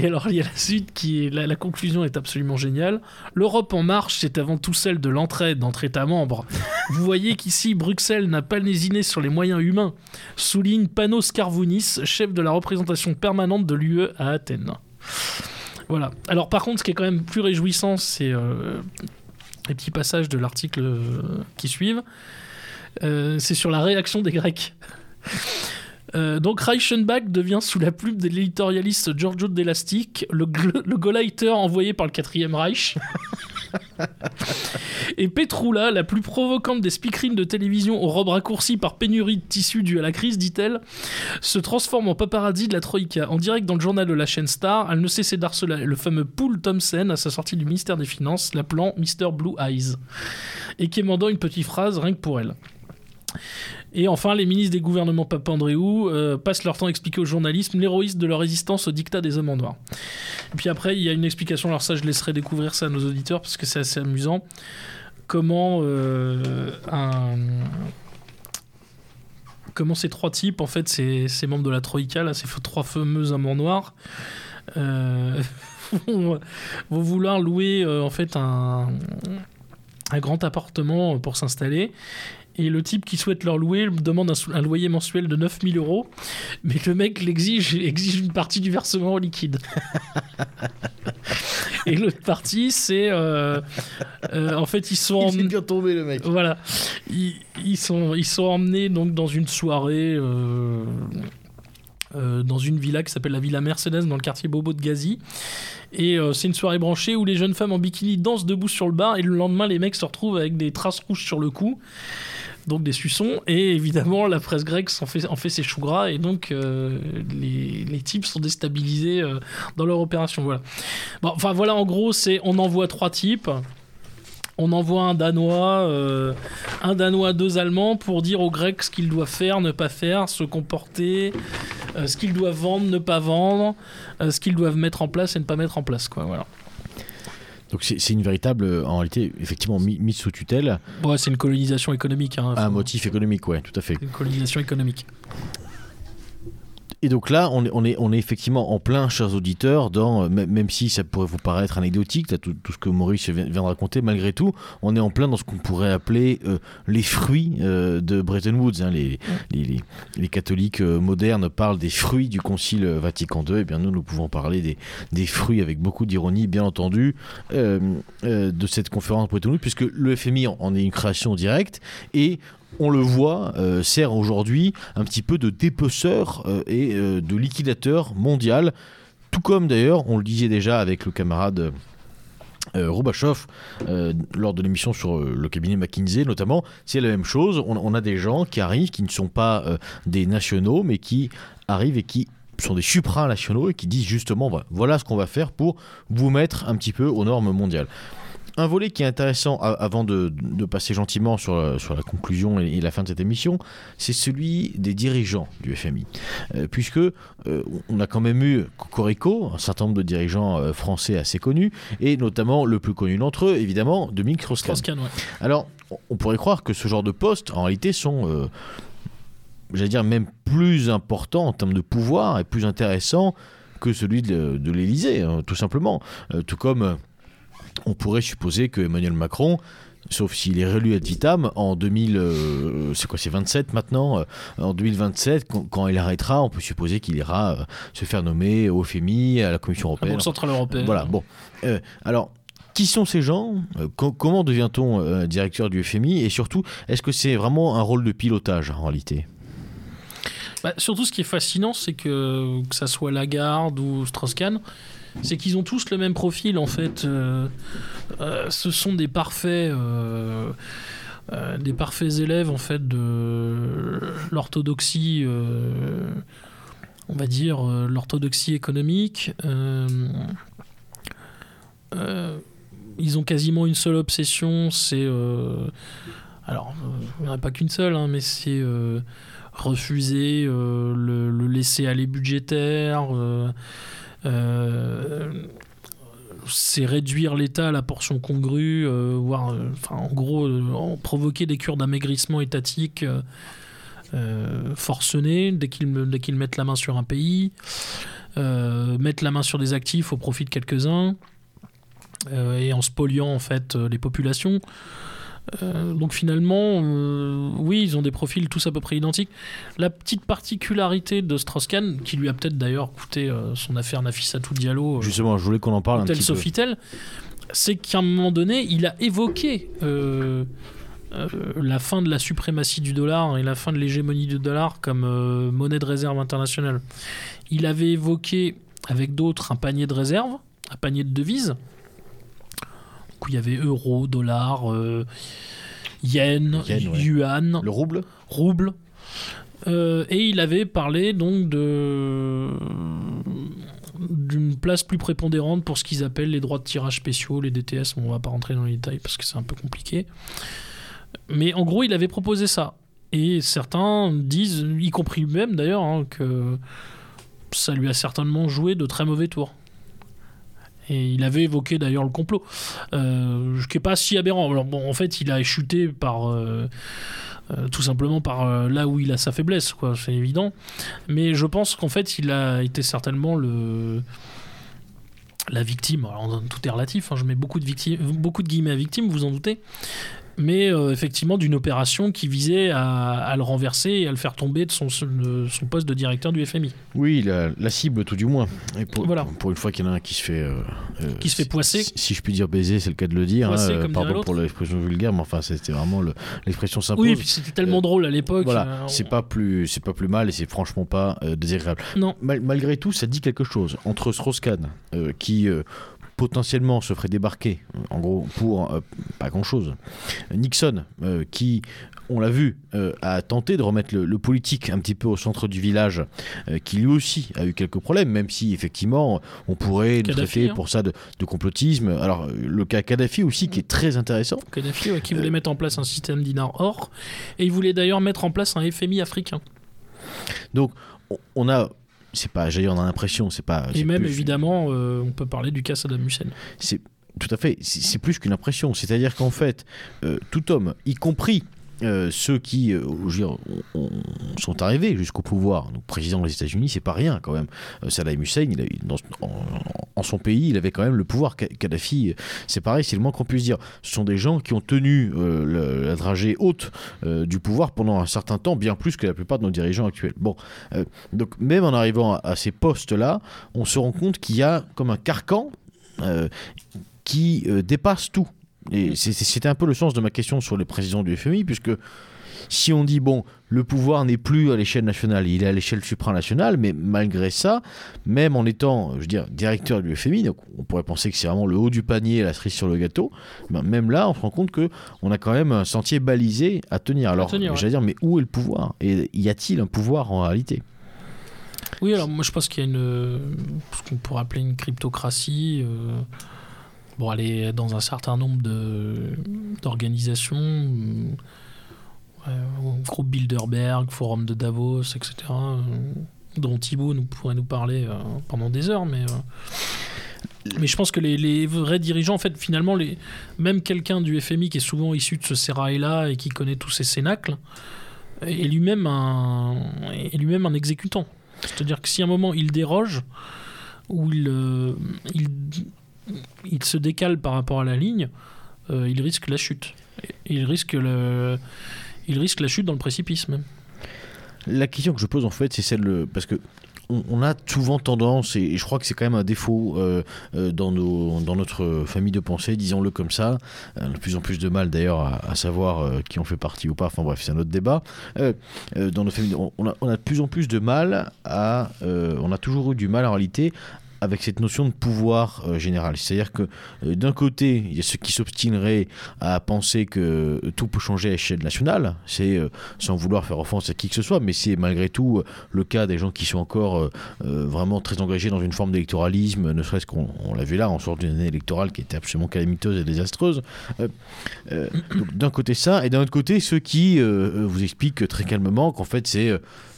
alors, il y a la suite qui est. La, conclusion est absolument géniale. L'Europe en marche, c'est avant tout celle de l'entraide entre États membres. Vous voyez qu'ici, Bruxelles n'a pas lésiné sur les moyens humains, souligne Panos Karvounis, chef de la représentation permanente de l'UE à Athènes. Voilà. Alors, par contre, ce qui est quand même plus réjouissant, c'est euh, les petits passages de l'article euh, qui suivent. Euh, c'est sur la réaction des Grecs. Euh, donc Reichenbach devient sous la plume de l'éditorialiste Giorgio Delastic le, le Gauleiter envoyé par le 4ème Reich. Et Petroula, la plus provocante des speakerines de télévision aux robes raccourcies par pénurie de tissus due à la crise, dit-elle, se transforme en paparazzi de la Troïka. En direct dans le journal de la chaîne Star, elle ne cessait d'harceler le fameux Poul Thomsen à sa sortie du ministère des Finances, l'appelant Mr. Blue Eyes, et quémandant une petite phrase rien que pour elle. Et enfin, les ministres des gouvernements Papandréou euh, passent leur temps à expliquer aux journalistes l'héroïsme de leur résistance au dictat des hommes en noir. Et puis après, il y a une explication, alors ça je laisserai découvrir ça à nos auditeurs parce que c'est assez amusant. comment euh, ces trois types, en fait, ces, membres de la Troïka, ces trois fameux amants noirs, euh, vont, vouloir louer euh, en fait un grand appartement pour s'installer. Et le type qui souhaite leur louer demande un, loyer mensuel de 9000 euros, mais le mec l'exige exige une partie du versement en liquide. Et l'autre partie, c'est euh, euh, en fait ils sont Il bien tombé le mec. voilà. Ils, ils sont, ils sont emmenés donc dans une soirée, euh, euh, dans une villa qui s'appelle la Villa Mercedes dans le quartier Bobo de Gazi. Et euh, c'est une soirée branchée où les jeunes femmes en bikini dansent debout sur le bar et le lendemain les mecs se retrouvent avec des traces rouges sur le cou. Donc des suçons et évidemment la presse grecque s'en fait, en fait ses choux gras et donc euh, les, les types sont déstabilisés euh, dans leur opération. Voilà. Enfin voilà en gros c'est on envoie trois types. On envoie un Danois, euh, un Danois, deux Allemands pour dire aux Grecs ce qu'ils doivent faire, ne pas faire, se comporter, ce qu'ils doivent vendre, ne pas vendre, ce qu'ils doivent mettre en place et ne pas mettre en place. Quoi, voilà. Donc c'est une véritable, euh, en réalité, effectivement, mi- mise sous tutelle, Ouais, c'est une colonisation économique. Hein, un motif économique, ouais, tout à fait. Une colonisation économique. Et donc là, on est, on est, on est effectivement en plein, chers auditeurs, dans, euh, même si ça pourrait vous paraître anecdotique, tout, tout ce que Maurice vient, vient de raconter, malgré tout, on est en plein dans ce qu'on pourrait appeler euh, les fruits euh, de Bretton Woods. hein. les, les, les- les catholiques euh, modernes parlent des fruits du Concile Vatican II, et bien nous, nous pouvons parler des, des fruits avec beaucoup d'ironie, bien entendu, de cette conférence Bretton Woods, puisque le FMI en, en est une création directe, et on le voit, euh, sert aujourd'hui un petit peu de dépeceur euh, et euh, de liquidateur mondial. Tout comme d'ailleurs, on le disait déjà avec le camarade euh, lors de l'émission sur le cabinet McKinsey notamment, c'est la même chose. On, a des gens qui arrivent, qui ne sont pas des nationaux, mais qui arrivent et qui sont des supranationaux et qui disent justement voilà ce qu'on va faire pour vous mettre un petit peu aux normes mondiales. Un volet qui est intéressant avant de, de passer gentiment sur la, sur la conclusion et, et la fin de cette émission, c'est celui des dirigeants du FMI. Euh, puisque euh, on a quand même eu Cocorico, un certain nombre de dirigeants euh, français assez connus, et notamment le plus connu d'entre eux, évidemment, Dominique Strauss-Kahn. Ouais. Alors, on- pourrait croire que ce genre de postes, en réalité, sont, euh, j'allais dire, même plus importants en termes de pouvoir et plus intéressants que celui de, de l'Élysée, hein, tout simplement. Euh, tout comme on pourrait supposer que Emmanuel Macron, sauf s'il est réélu ad vitam, en 2000, euh, c'est quoi, c'est 27 maintenant, euh, en 2027, quand, quand il arrêtera, on peut supposer qu'il ira euh, se faire nommer au FMI, à la Commission La européenne. Centrale Européenne. Voilà, bon. Alors, qui sont ces gens? Co- Comment devient-on directeur du FMI Et surtout, est-ce que c'est vraiment un rôle de pilotage en réalité? Bah, surtout, ce qui est fascinant, c'est que que ça soit Lagarde ou Strauss-Kahn, c'est qu'ils ont tous le même profil en fait. Euh, euh, ce sont des parfaits, euh, des parfaits élèves en fait de l'orthodoxie, on va dire l'orthodoxie économique. Ils ont quasiment une seule obsession, c'est alors il n'y en a pas qu'une seule, hein, mais c'est refuser euh, le, laisser aller budgétaire. euh, euh, c'est réduire l'État à la portion congrue, voire, enfin, en gros, provoquer des cures d'amaigrissement étatique euh, forcenées dès qu'ils dès qu'ils mettent la main sur un pays, euh, mettre la main sur des actifs au profit de quelques-uns, et en spoliant en fait les populations. Euh, donc finalement, euh, oui, ils ont des profils tous à peu près identiques. La petite particularité de Strauss-Kahn, qui lui a peut-être d'ailleurs coûté euh, son affaire Nafissatou Diallo, Justement, je voulais qu'on en parle un petit peu. Sofitel, c'est qu'à un moment donné, il a évoqué la fin de la suprématie du dollar et la fin de l'hégémonie du dollar comme monnaie de réserve internationale. Il avait évoqué avec d'autres un panier de réserve, un panier de devises, où il y avait euro, dollar, euh, yen, Yen, ouais. yuan, Le rouble rouble. Euh, et il avait parlé donc de d'une place plus prépondérante pour ce qu'ils appellent les droits de tirage spéciaux, les DTS. Bon, on va pas rentrer dans les détails parce que c'est un peu compliqué. Mais en gros, il avait proposé ça. Et certains disent, y compris lui-même d'ailleurs, hein, que ça lui a certainement joué de très mauvais tours. Et il avait évoqué d'ailleurs le complot, euh, qui n'est pas si aberrant. Alors bon, en fait, il a chuté par... euh, euh, tout simplement par là où il a sa faiblesse, quoi, c'est évident. Mais je pense qu'en fait, il a été certainement le la victime. Alors, tout est relatif. hein, je mets beaucoup de victimes, beaucoup de guillemets à victime, vous en doutez. Mais euh, effectivement, d'une opération qui visait à, à le renverser et à le faire tomber de son, de son poste de directeur du FMI. Oui, la, la cible tout du moins. Et pour, Voilà. pour une fois qu'il y en a un qui se fait. euh, euh, Qui se fait poisser. Si, si je puis dire baiser, c'est le cas de le dire. Poisser, hein, pardon pour l'expression vulgaire, mais enfin, c'était vraiment le- l'expression s'impose. Oui, c'était tellement Euh, drôle à l'époque. Voilà, c'est pas plus, pas plus mal et c'est franchement pas désagréable. Non. Mal- malgré tout, ça dit quelque chose entre Strauss-Kahn qui potentiellement se ferait débarquer, en gros pour euh, pas grand-chose. Nixon euh, qui, on l'a vu, euh, a tenté de remettre le, le politique un petit peu au centre du village, qui lui aussi a eu quelques problèmes, même si effectivement on pourrait le traiter hein. pour ça de, de complotisme. Alors le cas Kadhafi aussi qui est très intéressant. Kadhafi, ouais, qui voulait mettre en place un système dinar or. Et il voulait d'ailleurs mettre en place un FMI africain. On- On a, c'est pas, j'allais dire, on a l'impression, c'est pas. Et c'est même, plus- évidemment, euh, on peut parler du cas Saddam Hussein. c'est tout à fait, c'est c'est plus qu'une impression. C'est-à-dire qu'en fait, euh, tout homme, y compris euh, ceux qui euh, sont arrivés jusqu'au pouvoir, donc président des États-Unis, c'est pas rien quand même. Euh, Saddam Hussein, dans- en, son pays, il avait quand même le pouvoir. Ka- Kadhafi, c'est pareil, c'est le moins qu'on puisse dire. Ce sont des gens qui ont tenu euh, la dragée haute euh, du pouvoir pendant un certain temps, bien plus que la plupart de nos dirigeants actuels. Bon, donc même en arrivant à, ces postes-là, on se rend compte qu'il y a comme un carcan. qui dépasse tout. Et c'était un peu le sens de ma question sur les présidents du FMI, puisque si on dit, bon, le pouvoir n'est plus à l'échelle nationale, il est à l'échelle supranationale, mais malgré ça, même en étant, je veux dire, directeur du FMI, donc on pourrait penser que c'est vraiment le haut du panier, la cerise sur le gâteau, ben même là, on se rend compte que on a quand même un sentier balisé à tenir. Alors, tenir, ouais. j'allais dire, mais où est le pouvoir? Et y a-t-il un pouvoir en réalité? Oui, alors moi je pense qu'il y a une, ce qu'on pourrait appeler une cryptocratie. euh, bon, elle dans un certain nombre d'organisations, euh, groupe Bilderberg, Forum de Davos, etc., euh, dont Thibault nous, pourrait nous parler euh, pendant des heures, mais. mais je pense que les, vrais dirigeants, en fait, finalement, les, même quelqu'un du FMI qui est souvent issu de ce sérail-là et qui connaît tous ces cénacles, est lui-même un, lui-même un exécutant. C'est-à-dire que si à un moment il déroge, ou il, il se décale par rapport à la ligne, euh, il risque la chute. Il risque, le, il risque la chute dans le précipice même. La question que je pose en fait, c'est celle parce que on, a souvent tendance, et je crois que c'est quand même un défaut euh, euh, dans, nos, dans notre famille de pensée, disons-le comme ça. De plus en plus de mal d'ailleurs à, savoir qui en fait partie ou pas. Enfin bref, c'est un autre débat. Dans nos familles, on, a, on a de plus en plus de mal à, on a toujours eu du mal en réalité avec cette notion de pouvoir euh, général. C'est-à-dire que euh, d'un côté, il y a ceux qui s'obstineraient à penser que euh, tout peut changer à l'échelle nationale, c'est sans vouloir faire offense à qui que ce soit, mais c'est malgré tout le cas des gens qui sont encore vraiment très engagés dans une forme d'électoralisme, ne serait-ce qu'on on l'a vu là, en sort d'une année électorale qui était absolument calamiteuse et désastreuse. D'un côté ça, et d'un autre côté ceux qui vous expliquent très calmement qu'en fait c'est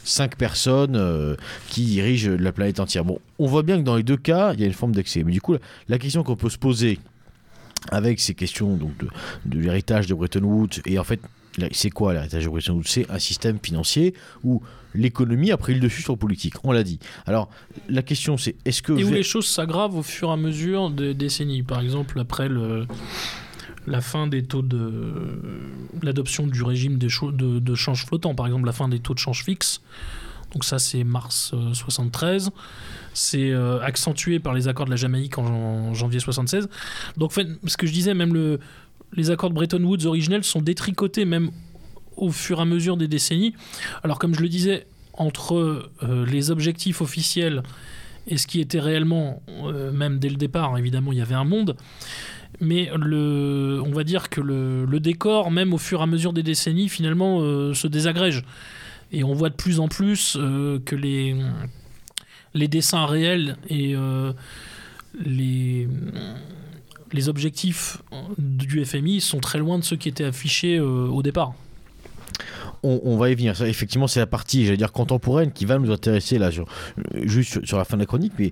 cinq personnes euh, qui dirigent la planète entière. Bon, on voit bien que dans les deux cas, il y a une forme d'excès. Mais du coup, la, la question qu'on peut se poser avec ces questions donc de, de l'héritage de Bretton Woods, et en fait, c'est quoi l'héritage de Bretton Woods? C'est un système financier où l'économie a pris le dessus sur le politique, on l'a dit. Alors, la question c'est, est-ce que... Et où les choses s'aggravent au fur et à mesure des décennies? Par exemple, après le, la fin des taux de. l'adoption du régime de, de change flottant, par exemple, la fin des taux de change fixe. Donc, ça, c'est mars euh, 73. C'est euh, accentué par les accords de la Jamaïque en, jan- janvier 76. Donc, fait, ce que je disais, même le, les accords de Bretton Woods originels sont détricotés même au fur et à mesure des décennies. Alors, comme je le disais, entre euh, les objectifs officiels et ce qui était réellement, euh, même dès le départ, évidemment, il y avait un monde. Mais le, on va dire que le, décor, même au fur et à mesure des décennies, finalement, euh, se désagrège. Et on voit de plus en plus euh, que les, les dessins réels et euh, les, les objectifs du FMI sont très loin de ceux qui étaient affichés au départ. on, va y venir. Effectivement, c'est la partie, j'allais dire, contemporaine qui va nous intéresser là, sur, juste sur, sur la fin de la chronique. Mais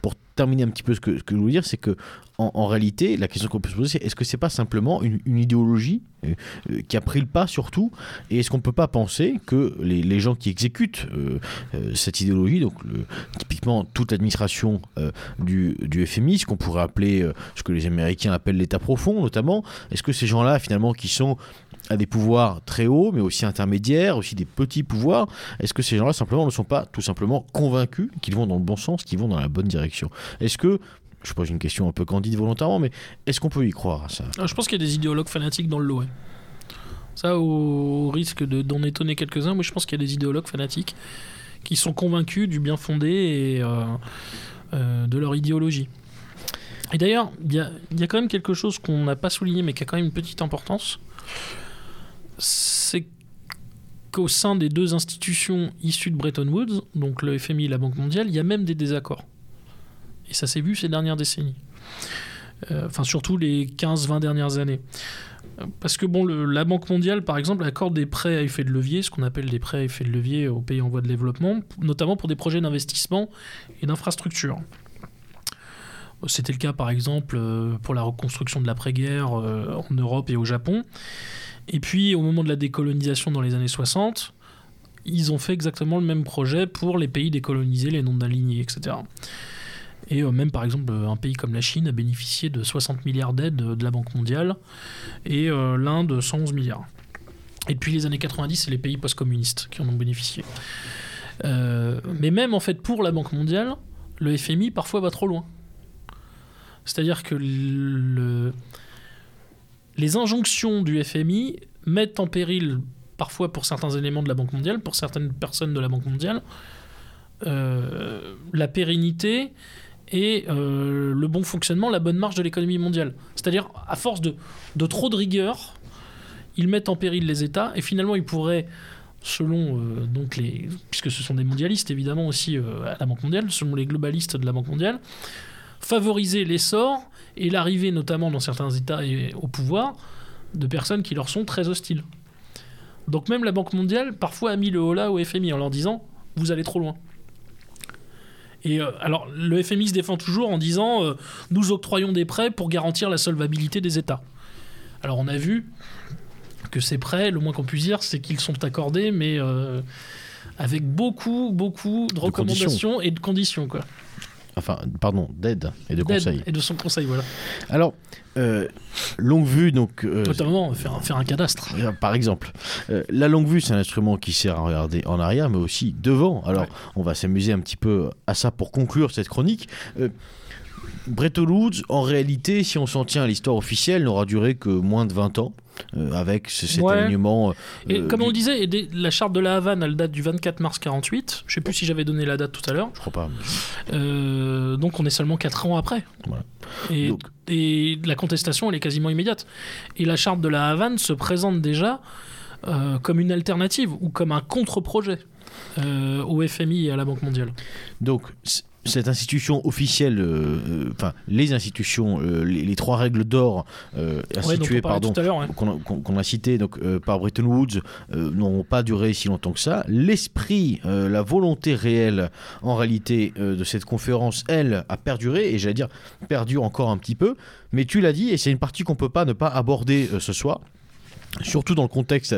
pour terminer un petit peu ce que, je voulais dire, c'est que en, réalité, la question qu'on peut se poser, c'est est-ce que c'est pas simplement une, idéologie euh, euh, qui a pris le pas sur tout Et est-ce qu'on peut pas penser que les, gens qui exécutent euh, cette idéologie, donc typiquement toute l'administration du, FMI, ce qu'on pourrait appeler, ce que les Américains appellent l'État profond notamment, est-ce que ces gens-là, finalement, qui sont à des pouvoirs très hauts, mais aussi intermédiaires, aussi des petits pouvoirs, est-ce que ces gens-là simplement ne sont pas tout simplement convaincus qu'ils vont dans le bon sens, qu'ils vont dans la bonne direction? Est-ce que, je pose une question un peu candide volontairement, mais est-ce qu'on peut y croire à ça? Ah, je pense qu'il y a des idéologues fanatiques dans le lot. Ça, au risque de- d'en étonner quelques-uns, moi je pense qu'il y a des idéologues fanatiques qui sont convaincus du bien fondé et euh, euh, de leur idéologie. Et d'ailleurs, il y a quand même quelque chose qu'on n'a pas souligné mais qui a quand même une petite importance. C'est qu'au sein des deux institutions issues de Bretton Woods, donc le FMI et la Banque mondiale, il y a même des désaccords. Et ça s'est vu ces dernières décennies. Euh, enfin surtout les 15-20 dernières années. Parce que bon, la Banque mondiale, par exemple, accorde des prêts à effet de levier, ce qu'on appelle des prêts à effet de levier aux pays en voie de développement, notamment pour des projets d'investissement et d'infrastructure. C'était le cas, par exemple, euh, pour la reconstruction de l'après-guerre euh, en Europe et au Japon. Et puis, au moment de la décolonisation dans les années 60, ils ont fait exactement le même projet pour les pays décolonisés, les non-alignés, etc. Et euh, même par exemple, un pays comme la Chine a bénéficié de 60 milliards d'aides de la Banque mondiale et l'Inde 111 milliards. Et depuis les années 90, c'est les pays post-communistes qui en ont bénéficié. Mais même en fait pour la Banque mondiale, le FMI parfois va trop loin. C'est-à-dire que le- les injonctions du FMI mettent en péril, parfois pour certains éléments de la Banque mondiale, pour certaines personnes de la Banque mondiale, euh, la pérennité et euh, le bon fonctionnement, la bonne marche de l'économie mondiale. C'est-à-dire, à force de, trop de rigueur, ils mettent en péril les États et finalement ils pourraient, selon euh, les, puisque ce sont des mondialistes évidemment aussi à la Banque mondiale, selon les globalistes de la Banque mondiale, favoriser l'essor et l'arrivée notamment dans certains États et au pouvoir de personnes qui leur sont très hostiles. Donc même la Banque mondiale parfois a mis le holà au FMI en leur disant vous allez trop loin. Et euh, alors, le FMI se défend toujours en disant euh, nous octroyons des prêts pour garantir la solvabilité des États. Alors, on a vu que ces prêts, le moins qu'on puisse dire, c'est qu'ils sont accordés, mais euh, avec beaucoup, beaucoup de recommandations et de conditions, quoi. Enfin, pardon, d'aide et de D'aide conseils. Et de son conseil, voilà. Alors, euh, longue vue, donc. euh, Notamment, faire, un- faire un cadastre. Euh, Par exemple, Euh, la longue vue, c'est un instrument qui sert à regarder en arrière, mais aussi devant. Alors, Ouais. on va s'amuser un petit peu à ça pour conclure cette chronique. Bretton Woods, en réalité, si on s'en tient à l'histoire officielle, n'aura duré que moins de 20 ans, euh, avec ce- cet Ouais. alignement. euh, Et euh, comme on le disait, la charte de la Havane, elle date du 24 mars 48. Je sais plus si j'avais donné la date tout à l'heure. Je crois pas. Donc on est seulement 4 ans après. Voilà. Et, Donc- et la contestation, elle est quasiment immédiate. Et la charte de la Havane se présente déjà euh, comme une alternative ou comme un contre-projet euh, au FMI et à la Banque mondiale. Donc, cette institution officielle, euh, euh, enfin, les institutions, euh, les, les trois règles d'or Ouais, instituées, pardon, qu'on a, qu'on- qu'on a cité donc, euh, par Bretton Woods n'ont pas duré si longtemps que ça. L'esprit, la volonté réelle en réalité de cette conférence, elle, a perduré et j'allais dire perdure encore un petit peu. Mais tu l'as dit et c'est une partie qu'on peut pas ne pas aborder ce soir. Surtout dans le contexte,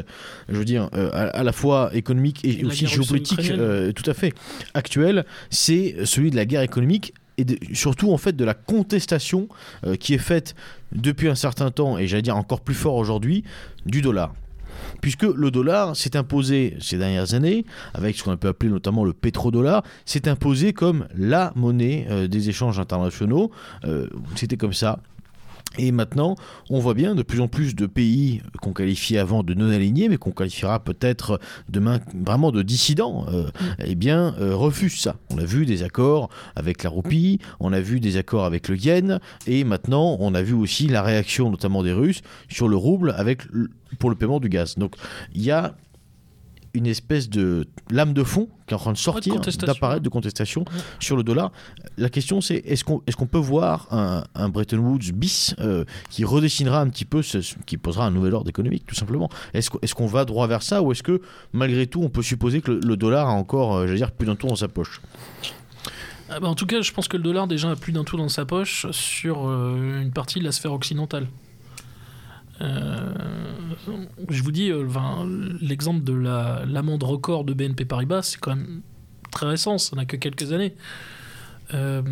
je veux dire, euh, à, à la fois économique et, aussi géopolitique, euh, tout à fait actuel, c'est celui de la guerre économique et de- surtout en fait de la contestation euh, qui est faite depuis un certain temps et j'allais dire encore plus fort aujourd'hui du dollar. Puisque le dollar s'est imposé ces dernières années, avec ce qu'on peut appeler notamment le pétrodollar, s'est imposé comme la monnaie des échanges internationaux. C'était comme ça. Et maintenant, on voit bien de plus en plus de pays qu'on qualifiait avant de non alignés, mais qu'on qualifiera peut-être demain vraiment de dissidents, euh, eh bien, euh, refusent ça. On a vu des accords avec la roupie, on a vu des accords avec le yen, et maintenant, on a vu aussi la réaction, notamment des Russes, sur le rouble avec pour le paiement du gaz. Donc, il y a une espèce de lame de fond qui est en train de sortir, d'apparaître, de contestation sur le dollar. La question, c'est est-ce qu'on est qu'on peut voir un, un Bretton Woods bis euh, qui redessinera un petit peu, ce, qui posera un nouvel ordre économique, tout simplement? Est-ce qu'on est qu'on va droit vers ça ou est-ce que malgré tout, on peut supposer que le, le dollar a encore, euh, j'allais dire, plus d'un tour dans sa poche? Ah bah, en tout cas, je pense que le dollar déjà a plus d'un tout dans sa poche sur euh, une partie de la sphère occidentale. Euh, je vous dis, euh, l'exemple de la- l'amende record de BNP Paribas, c'est quand même très récent, ça n'a que quelques années. Euh,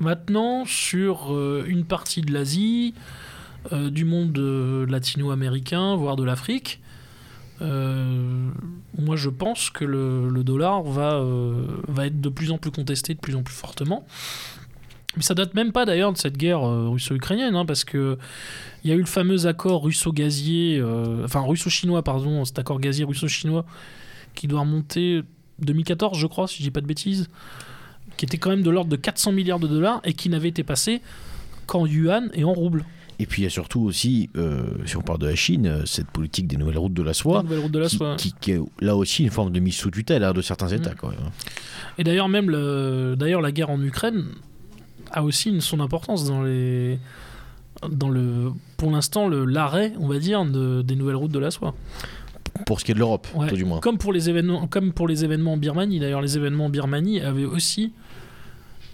maintenant, sur une partie de l'Asie, du monde latino-américain, voire de l'Afrique, moi je pense que le, le dollar va, va être de plus en plus contesté, de plus en plus fortement. Mais ça date même pas d'ailleurs de cette guerre euh, russo-ukrainienne, hein, parce que il y a eu le fameux accord russo-gazier, euh, enfin russo-chinois, pardon, cet accord gazier russo-chinois qui doit remonter 2014, je crois, si je dis pas de bêtises, qui était quand même de l'ordre de 400 milliards de dollars et qui n'avait été passé qu'en yuan et en rouble. Et puis il y a surtout aussi, euh, si on parle de la Chine, cette politique des nouvelles routes de la soie, de la qui, soie. qui- qui est là aussi une forme de mise sous tutelle hein, de certains États. Mm. Quand même. Et d'ailleurs, même le, d'ailleurs, la guerre en Ukraine a aussi une- son importance dans les, dans le, pour l'instant, le l'arrêt, on va dire, de- des nouvelles routes de la soie. Pour ce qui est de l'Europe, Ouais. tout du moins. Comme pour les événements, comme pour les événements en Birmanie. D'ailleurs, les événements en Birmanie avaient aussi,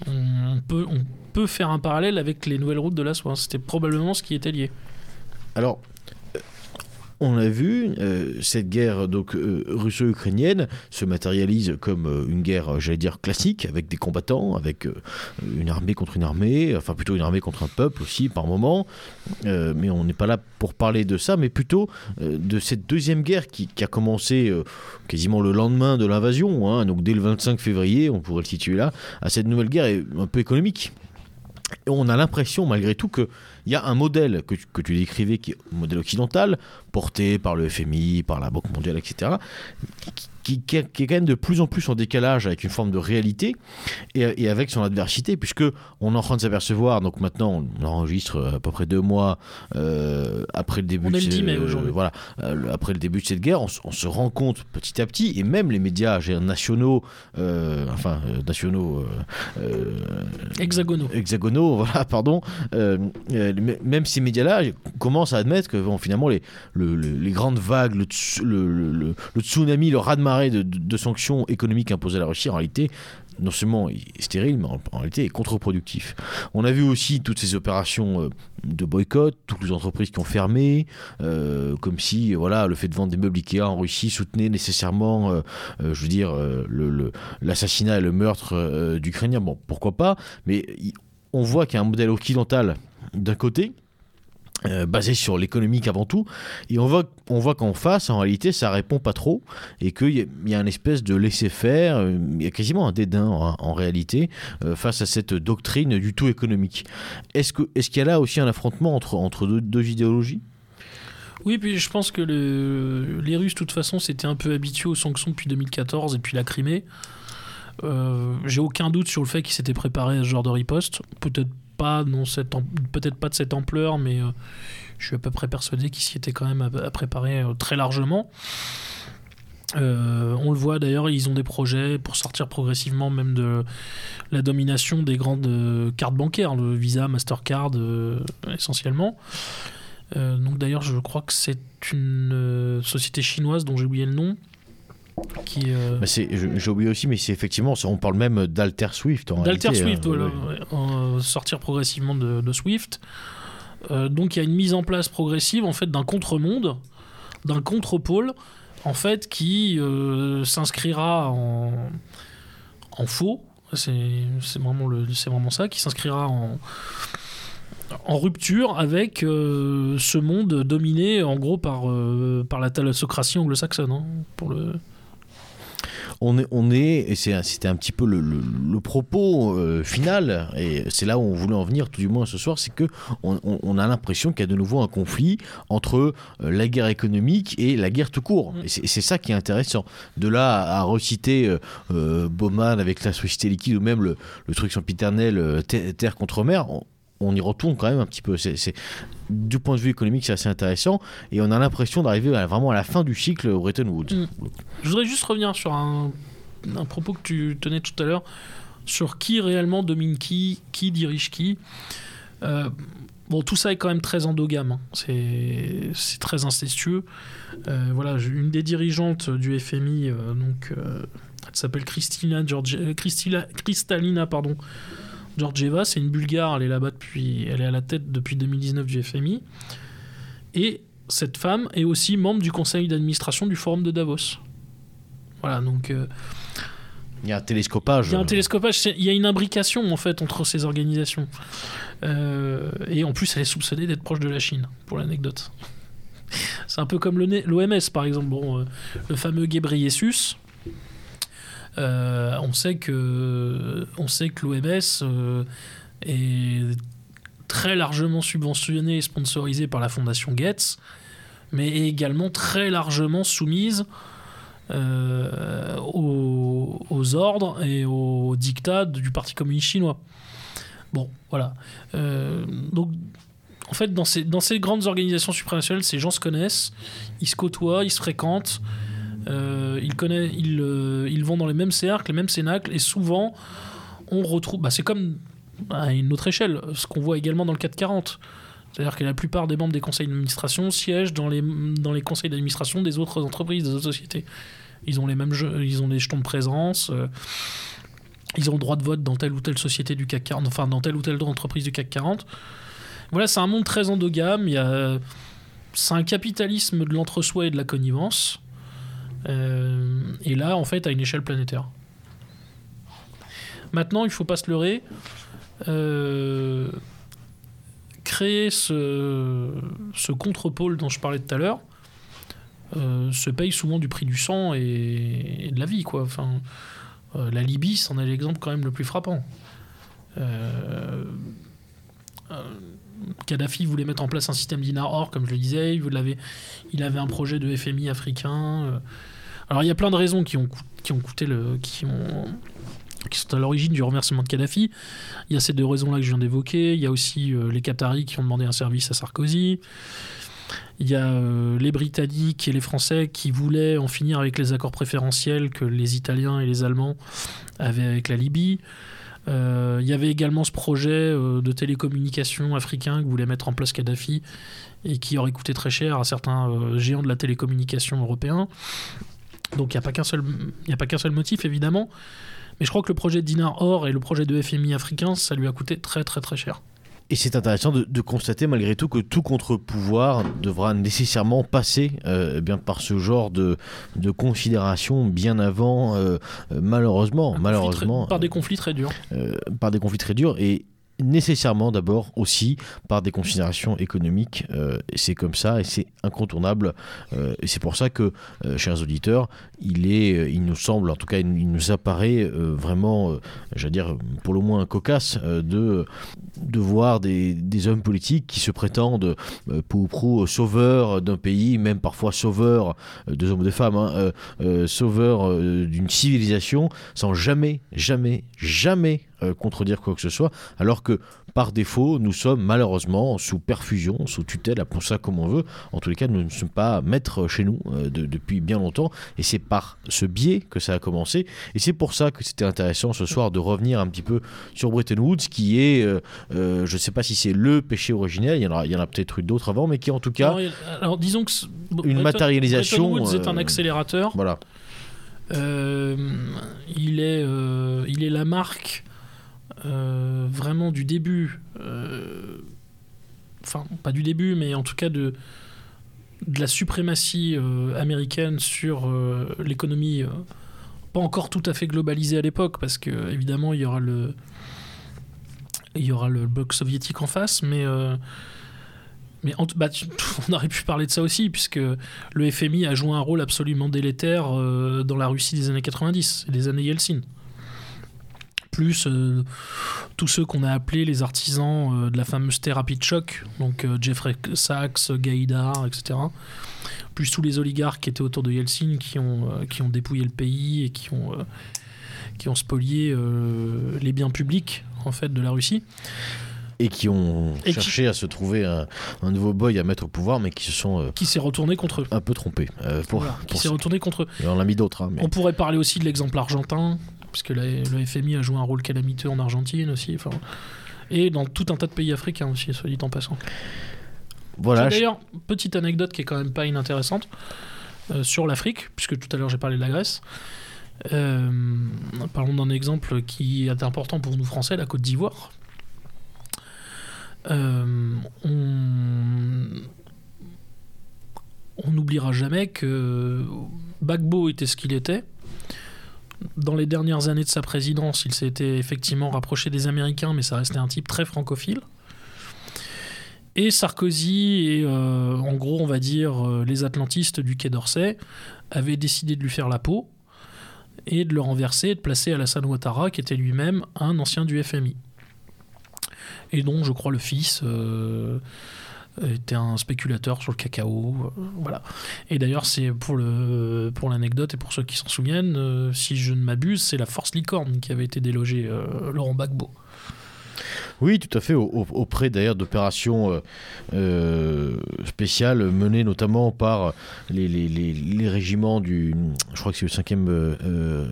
on peut, on peut faire un parallèle avec les nouvelles routes de la soie. C'était probablement ce qui était lié. Alors, on a vu euh, cette guerre donc euh, russo-ukrainienne se matérialise comme euh, une guerre, j'allais dire classique, avec des combattants, avec une armée contre une armée, enfin plutôt une armée contre un peuple aussi par moment. Mais on n'est pas là pour parler de ça, mais plutôt de cette deuxième guerre qui, a commencé quasiment le lendemain de l'invasion, hein, donc dès le 25 février, on pourrait le situer là, à cette nouvelle guerre un peu économique. Et on a l'impression malgré tout que il y a un modèle que, tu- décrivais qui est un modèle occidental, porté par le FMI, par la Banque mondiale, etc., qui- qui est quand même de plus en plus en décalage avec une forme de réalité et, et avec son adversité, puisque on est en train de s'apercevoir, donc maintenant on enregistre à peu près deux mois euh, après le début On de est le 10 mai ce- aujourd'hui. voilà, euh, après le début de cette guerre, on, se rend compte petit à petit, et même les médias nationaux, euh, enfin euh, nationaux, euh, euh, Hexagonaux. hexagonaux, voilà, pardon, euh, euh, même ces médias-là commencent à admettre que bon, finalement les, le- le- les grandes vagues, le, le, le- le- le tsunami, le raz-de-marée de, de- sanctions économiques imposées à la Russie, en réalité, non seulement est stérile, mais en, réalité est contre-productif. On a vu aussi toutes ces opérations euh, de boycott, toutes les entreprises qui ont fermé, euh, comme si voilà le fait de vendre des meubles Ikea en Russie soutenait nécessairement, euh, je veux dire, euh, le- le- l'assassinat et le meurtre d'Ukrainiens. Bon, pourquoi pas, mais on voit qu'il y a un modèle occidental d'un côté, euh, basé sur l'économique avant tout, et on voit, qu'en face, en réalité, ça répond pas trop, et qu'il y, a- une espèce de laisser-faire, euh, il y a quasiment un dédain en, réalité, euh, face à cette doctrine du tout économique. Est-ce qu'il y a là aussi un affrontement entre, deux, idéologies? Oui, puis je pense que le- les Russes, de toute façon, s'étaient un peu habitués aux sanctions depuis 2014 et puis la Crimée. J'ai aucun doute sur le fait qu'ils s'étaient préparés à ce genre de riposte. Peut-être pas, non, cette peut-être pas de cette ampleur, mais euh, je suis à peu près persuadé qu'ils s'y étaient quand même à, préparer euh, très largement. Euh, on le voit d'ailleurs, ils ont des projets pour sortir progressivement même de la domination des grandes cartes bancaires, le Visa, Mastercard essentiellement. Donc d'ailleurs, je crois que c'est une société chinoise dont j'ai oublié le nom. Qui, euh, Bah, J'ai oublié aussi, mais c'est effectivement, on parle même d'Alter Swift. en D'Alter Swift, hein, voilà, ouais. ouais, euh, sortir progressivement de, de Swift. Euh, donc il y a une mise en place progressive en fait d'un contre-monde, d'un contre-pôle, en fait qui euh, s'inscrira en, en faux. C'est c'est vraiment, le- c'est vraiment ça, qui s'inscrira en, en rupture avec euh, ce monde dominé en gros par, euh, par la thalassocratie anglo-saxonne. hein, pour le... On est, on est et c'est- c'était un petit peu le, le- le propos euh, final, et c'est là où on voulait en venir, tout du moins ce soir, c'est que on, a l'impression qu'il y a de nouveau un conflit entre euh, la guerre économique et la guerre tout court. Mm. Et c'est ça qui est intéressant. De là à, à reciter euh, Bauman avec la société liquide ou même le, le truc sempiternel Terre terre contre mer, on, on y retourne quand même un petit peu. C'est du point de vue économique, c'est assez intéressant, et on a l'impression d'arriver vraiment à la fin du cycle au Bretton Woods. Mm. Je voudrais juste revenir sur un, propos que tu tenais tout à l'heure, sur qui réellement domine qui, qui dirige qui. Euh, bon, tout ça est quand même très endogame, hein. c'est très incestueux. Euh, voilà, une des dirigeantes du FMI, euh, donc, Elle s'appelle euh, Christila- Kristalina pardon, Georgieva. C'est une Bulgare. Elle est là-bas depuis. Elle est à la tête depuis 2019 du FMI. Et cette femme est aussi membre du conseil d'administration du Forum de Davos. Voilà, donc euh, Il y a un télescopage. il y a un télescopage, il y a une imbrication en fait entre ces organisations. Euh, et en plus, elle est soupçonnée d'être proche de la Chine, pour l'anecdote. C'est un peu comme l'OMS par exemple. Bon, euh, le fameux Ghebreyesus. Euh, on sait que, on l'OMS euh, est très largement subventionné et sponsorisé par la fondation Gates, mais est également très largement soumise euh, aux, ordres et aux dictats du Parti communiste chinois. Bon, voilà. Donc, en fait, dans ces grandes organisations supranationales, ces gens se connaissent, ils se côtoient, ils se fréquentent, euh, euh, ils vont dans les mêmes cercles, les mêmes cénacles, et souvent, on retrouve. Bah, c'est comme à une autre échelle, ce qu'on voit également dans le 440. C'est-à-dire que la plupart des membres des conseils d'administration siègent dans les, les conseils d'administration des autres entreprises, des autres sociétés. Ils ont les mêmes jeux, ils ont des jetons de présence, euh, ils ont le droit de vote dans telle ou telle société du CAC 40, enfin dans telle ou telle entreprise du CAC 40. Voilà, c'est un monde très endogame. C'est un capitalisme de l'entre-soi et de la connivence. Euh, et là, en fait, à une échelle planétaire. Maintenant, il faut pas se leurrer. Euh, créer ce, contre-pôle dont je parlais tout à l'heure euh, se paye souvent du prix du sang et, de la vie. Quoi. Enfin, la Libye, c'en est l'exemple quand même le plus frappant. Kadhafi voulait mettre en place un système dinar or, comme je le disais. Il avait un projet de FMI africain. Alors il y a plein de raisons qui ont, qui ont coûté le, qui ont, qui sont à l'origine du remerciement de Kadhafi. Il y a ces deux raisons-là que je viens d'évoquer. Il y a aussi euh, les Qataris qui ont demandé un service à Sarkozy. Il y a euh, les Britanniques et les Français qui voulaient en finir avec les accords préférentiels que les Italiens et les Allemands avaient avec la Libye. Euh, il y avait également ce projet de télécommunication africain que voulait mettre en place Kadhafi et qui aurait coûté très cher à certains géants de la télécommunication européens. Donc il n'y a pas qu'un seul, y a pas qu'un seul motif évidemment. Mais je crois que le projet de Dinar Or et le projet de FMI africain, ça lui a coûté très très très cher. Et c'est intéressant de, de constater malgré tout que tout contre-pouvoir devra nécessairement passer euh, eh bien par ce genre de, de considération bien avant, euh, euh, malheureusement, malheureusement, très- par des conflits très durs. euh, par des conflits très durs et nécessairement d'abord aussi par des considérations économiques. Euh, c'est comme ça et c'est incontournable. Euh, et c'est pour ça que, euh, chers auditeurs, il est, il nous semble, en tout cas, il, nous apparaît vraiment, j'allais dire, pour le moins cocasse de, de voir des, hommes politiques qui se prétendent pour ou pro sauveurs d'un pays, même parfois sauveurs de hommes ou de femmes, hein, sauveurs d'une civilisation, sans jamais, jamais, jamais euh, contredire quoi que ce soit, alors que par défaut, nous sommes malheureusement sous perfusion, sous tutelle, appelons ça comme on veut. En tous les cas, nous ne sommes pas maîtres chez nous euh, de- depuis bien longtemps, et c'est par ce biais que ça a commencé. Et c'est pour ça que c'était intéressant ce soir de revenir un petit peu sur Bretton Woods, qui est, euh, je ne sais pas si c'est le péché originel, il y en a, peut-être eu d'autres avant, mais qui en tout cas, Alors, disons que Une Bretton- matérialisation, Bretton Woods est un accélérateur. voilà. Il, est, il est la marque euh, vraiment du début. euh, Enfin, pas du début, mais en tout cas de, la suprématie euh, américaine sur l'économie. pas encore tout à fait globalisée à l'époque, parce que évidemment il y aura le bloc soviétique en face, mais bah, on aurait pu parler de ça aussi, puisque le FMI a joué un rôle absolument délétère dans la Russie des années 90 et des années Yeltsin. Plus euh, tous ceux qu'on a appelés les artisans euh, de la fameuse thérapie de choc, donc euh, Jeffrey Sachs, Gaïdar, etc. Plus tous les oligarques qui étaient autour de Yeltsin qui ont, qui ont dépouillé le pays et qui ont, qui ont spolié les biens publics en fait, de la Russie. Et qui ont Et qui- cherché à se trouver un, un nouveau boy à mettre au pouvoir, mais qui se sont euh, qui s'est retourné contre eux. un peu trompés. euh, pour, Voilà, qui s'est retourné contre eux. Il en a mis d'autres. hein, mais... On pourrait parler aussi de l'exemple argentin, puisque la- le FMI a joué un rôle calamiteux en Argentine aussi. enfin, et dans tout un tas de pays africains aussi, soit dit en passant. Voilà, D'ailleurs, petite anecdote qui est quand même pas inintéressante euh, sur l'Afrique, puisque tout à l'heure j'ai parlé de la Grèce. Euh, parlons d'un exemple qui est important pour nous Français, la Côte d'Ivoire. Euh, on on n'oubliera jamais que Bagbo était ce qu'il était. Dans les dernières années de sa présidence, il s'était effectivement rapproché des Américains, mais ça restait un type très francophile. Et Sarkozy et, euh, en gros, on va dire, euh, les atlantistes du Quai d'Orsay avaient décidé de lui faire la peau et de le renverser et de placer Alassane Ouattara, qui était lui-même un ancien du FMI. Et donc, je crois, le fils euh, était un spéculateur sur le cacao. euh, voilà. Et d'ailleurs, c'est pour le pour l'anecdote et pour ceux qui s'en souviennent, euh, si je ne m'abuse, c'est la Force Licorne qui avait été délogée euh, Laurent Gbagbo. Oui, tout à fait, au- au- auprès d'ailleurs d'opérations euh, euh, spéciales menées notamment par les, les- les- les régiments du. Je crois que c'est le 5e euh,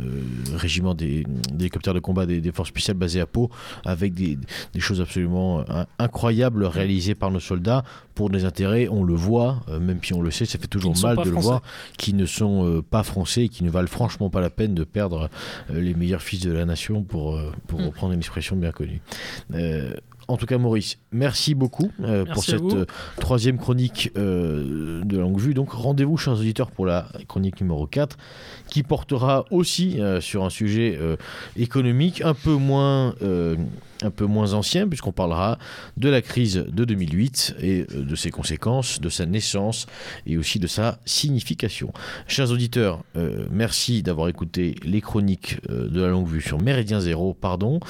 régiment des, des hélicoptères de combat des, des forces spéciales basées à Pau, avec des, des choses absolument incroyables réalisées par nos soldats pour des intérêts, on le voit, même si on le sait, ça fait toujours mal de le voir, qui ne sont pas français et qui ne valent franchement pas la peine de perdre les meilleurs fils de la nation pour, pour Mm. reprendre une expression bien connue. Euh, en tout cas, Maurice, merci beaucoup euh, pour Merci cette euh, troisième chronique euh, de Longue Vue. Donc, rendez-vous, chers auditeurs, pour la chronique numéro 4, qui portera aussi euh, sur un sujet euh, économique un peu moins. Un peu moins ancien puisqu'on parlera de la crise de 2008 et euh, de ses conséquences, de sa naissance et aussi de sa signification. Chers auditeurs, euh, merci d'avoir écouté les chroniques euh, de la longue vue sur Méridien Zéro, pardon.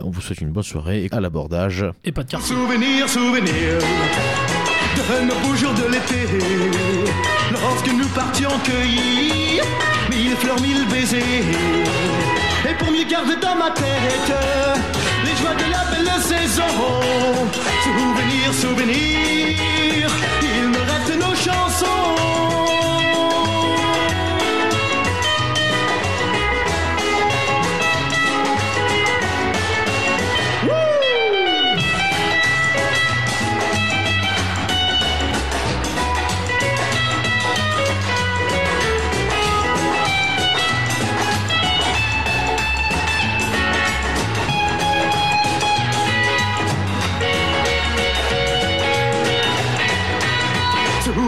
On vous souhaite une bonne soirée et à l'abordage. Et pas de carte. Souvenir, souvenir de nos beaux jours de l'été, lorsque nous partions cueillir mille fleurs, mille baisers. Et pour mieux garder dans ma tête les joies de la belle saison, souvenir, souvenir, il me reste nos chansons.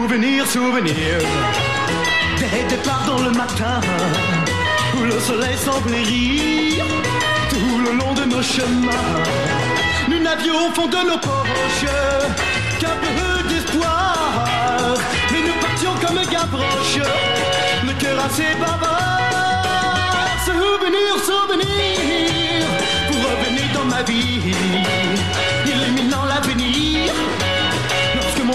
Souvenir, souvenir Des départs dans le matin Où le soleil semblait Tout le long de nos chemins Nous n'avions au fond de nos poches Qu'un peu d'espoir. Mais nous partions comme Gavroche Le cœur assez bavard. Souvenir, souvenir Vous revenez dans ma vie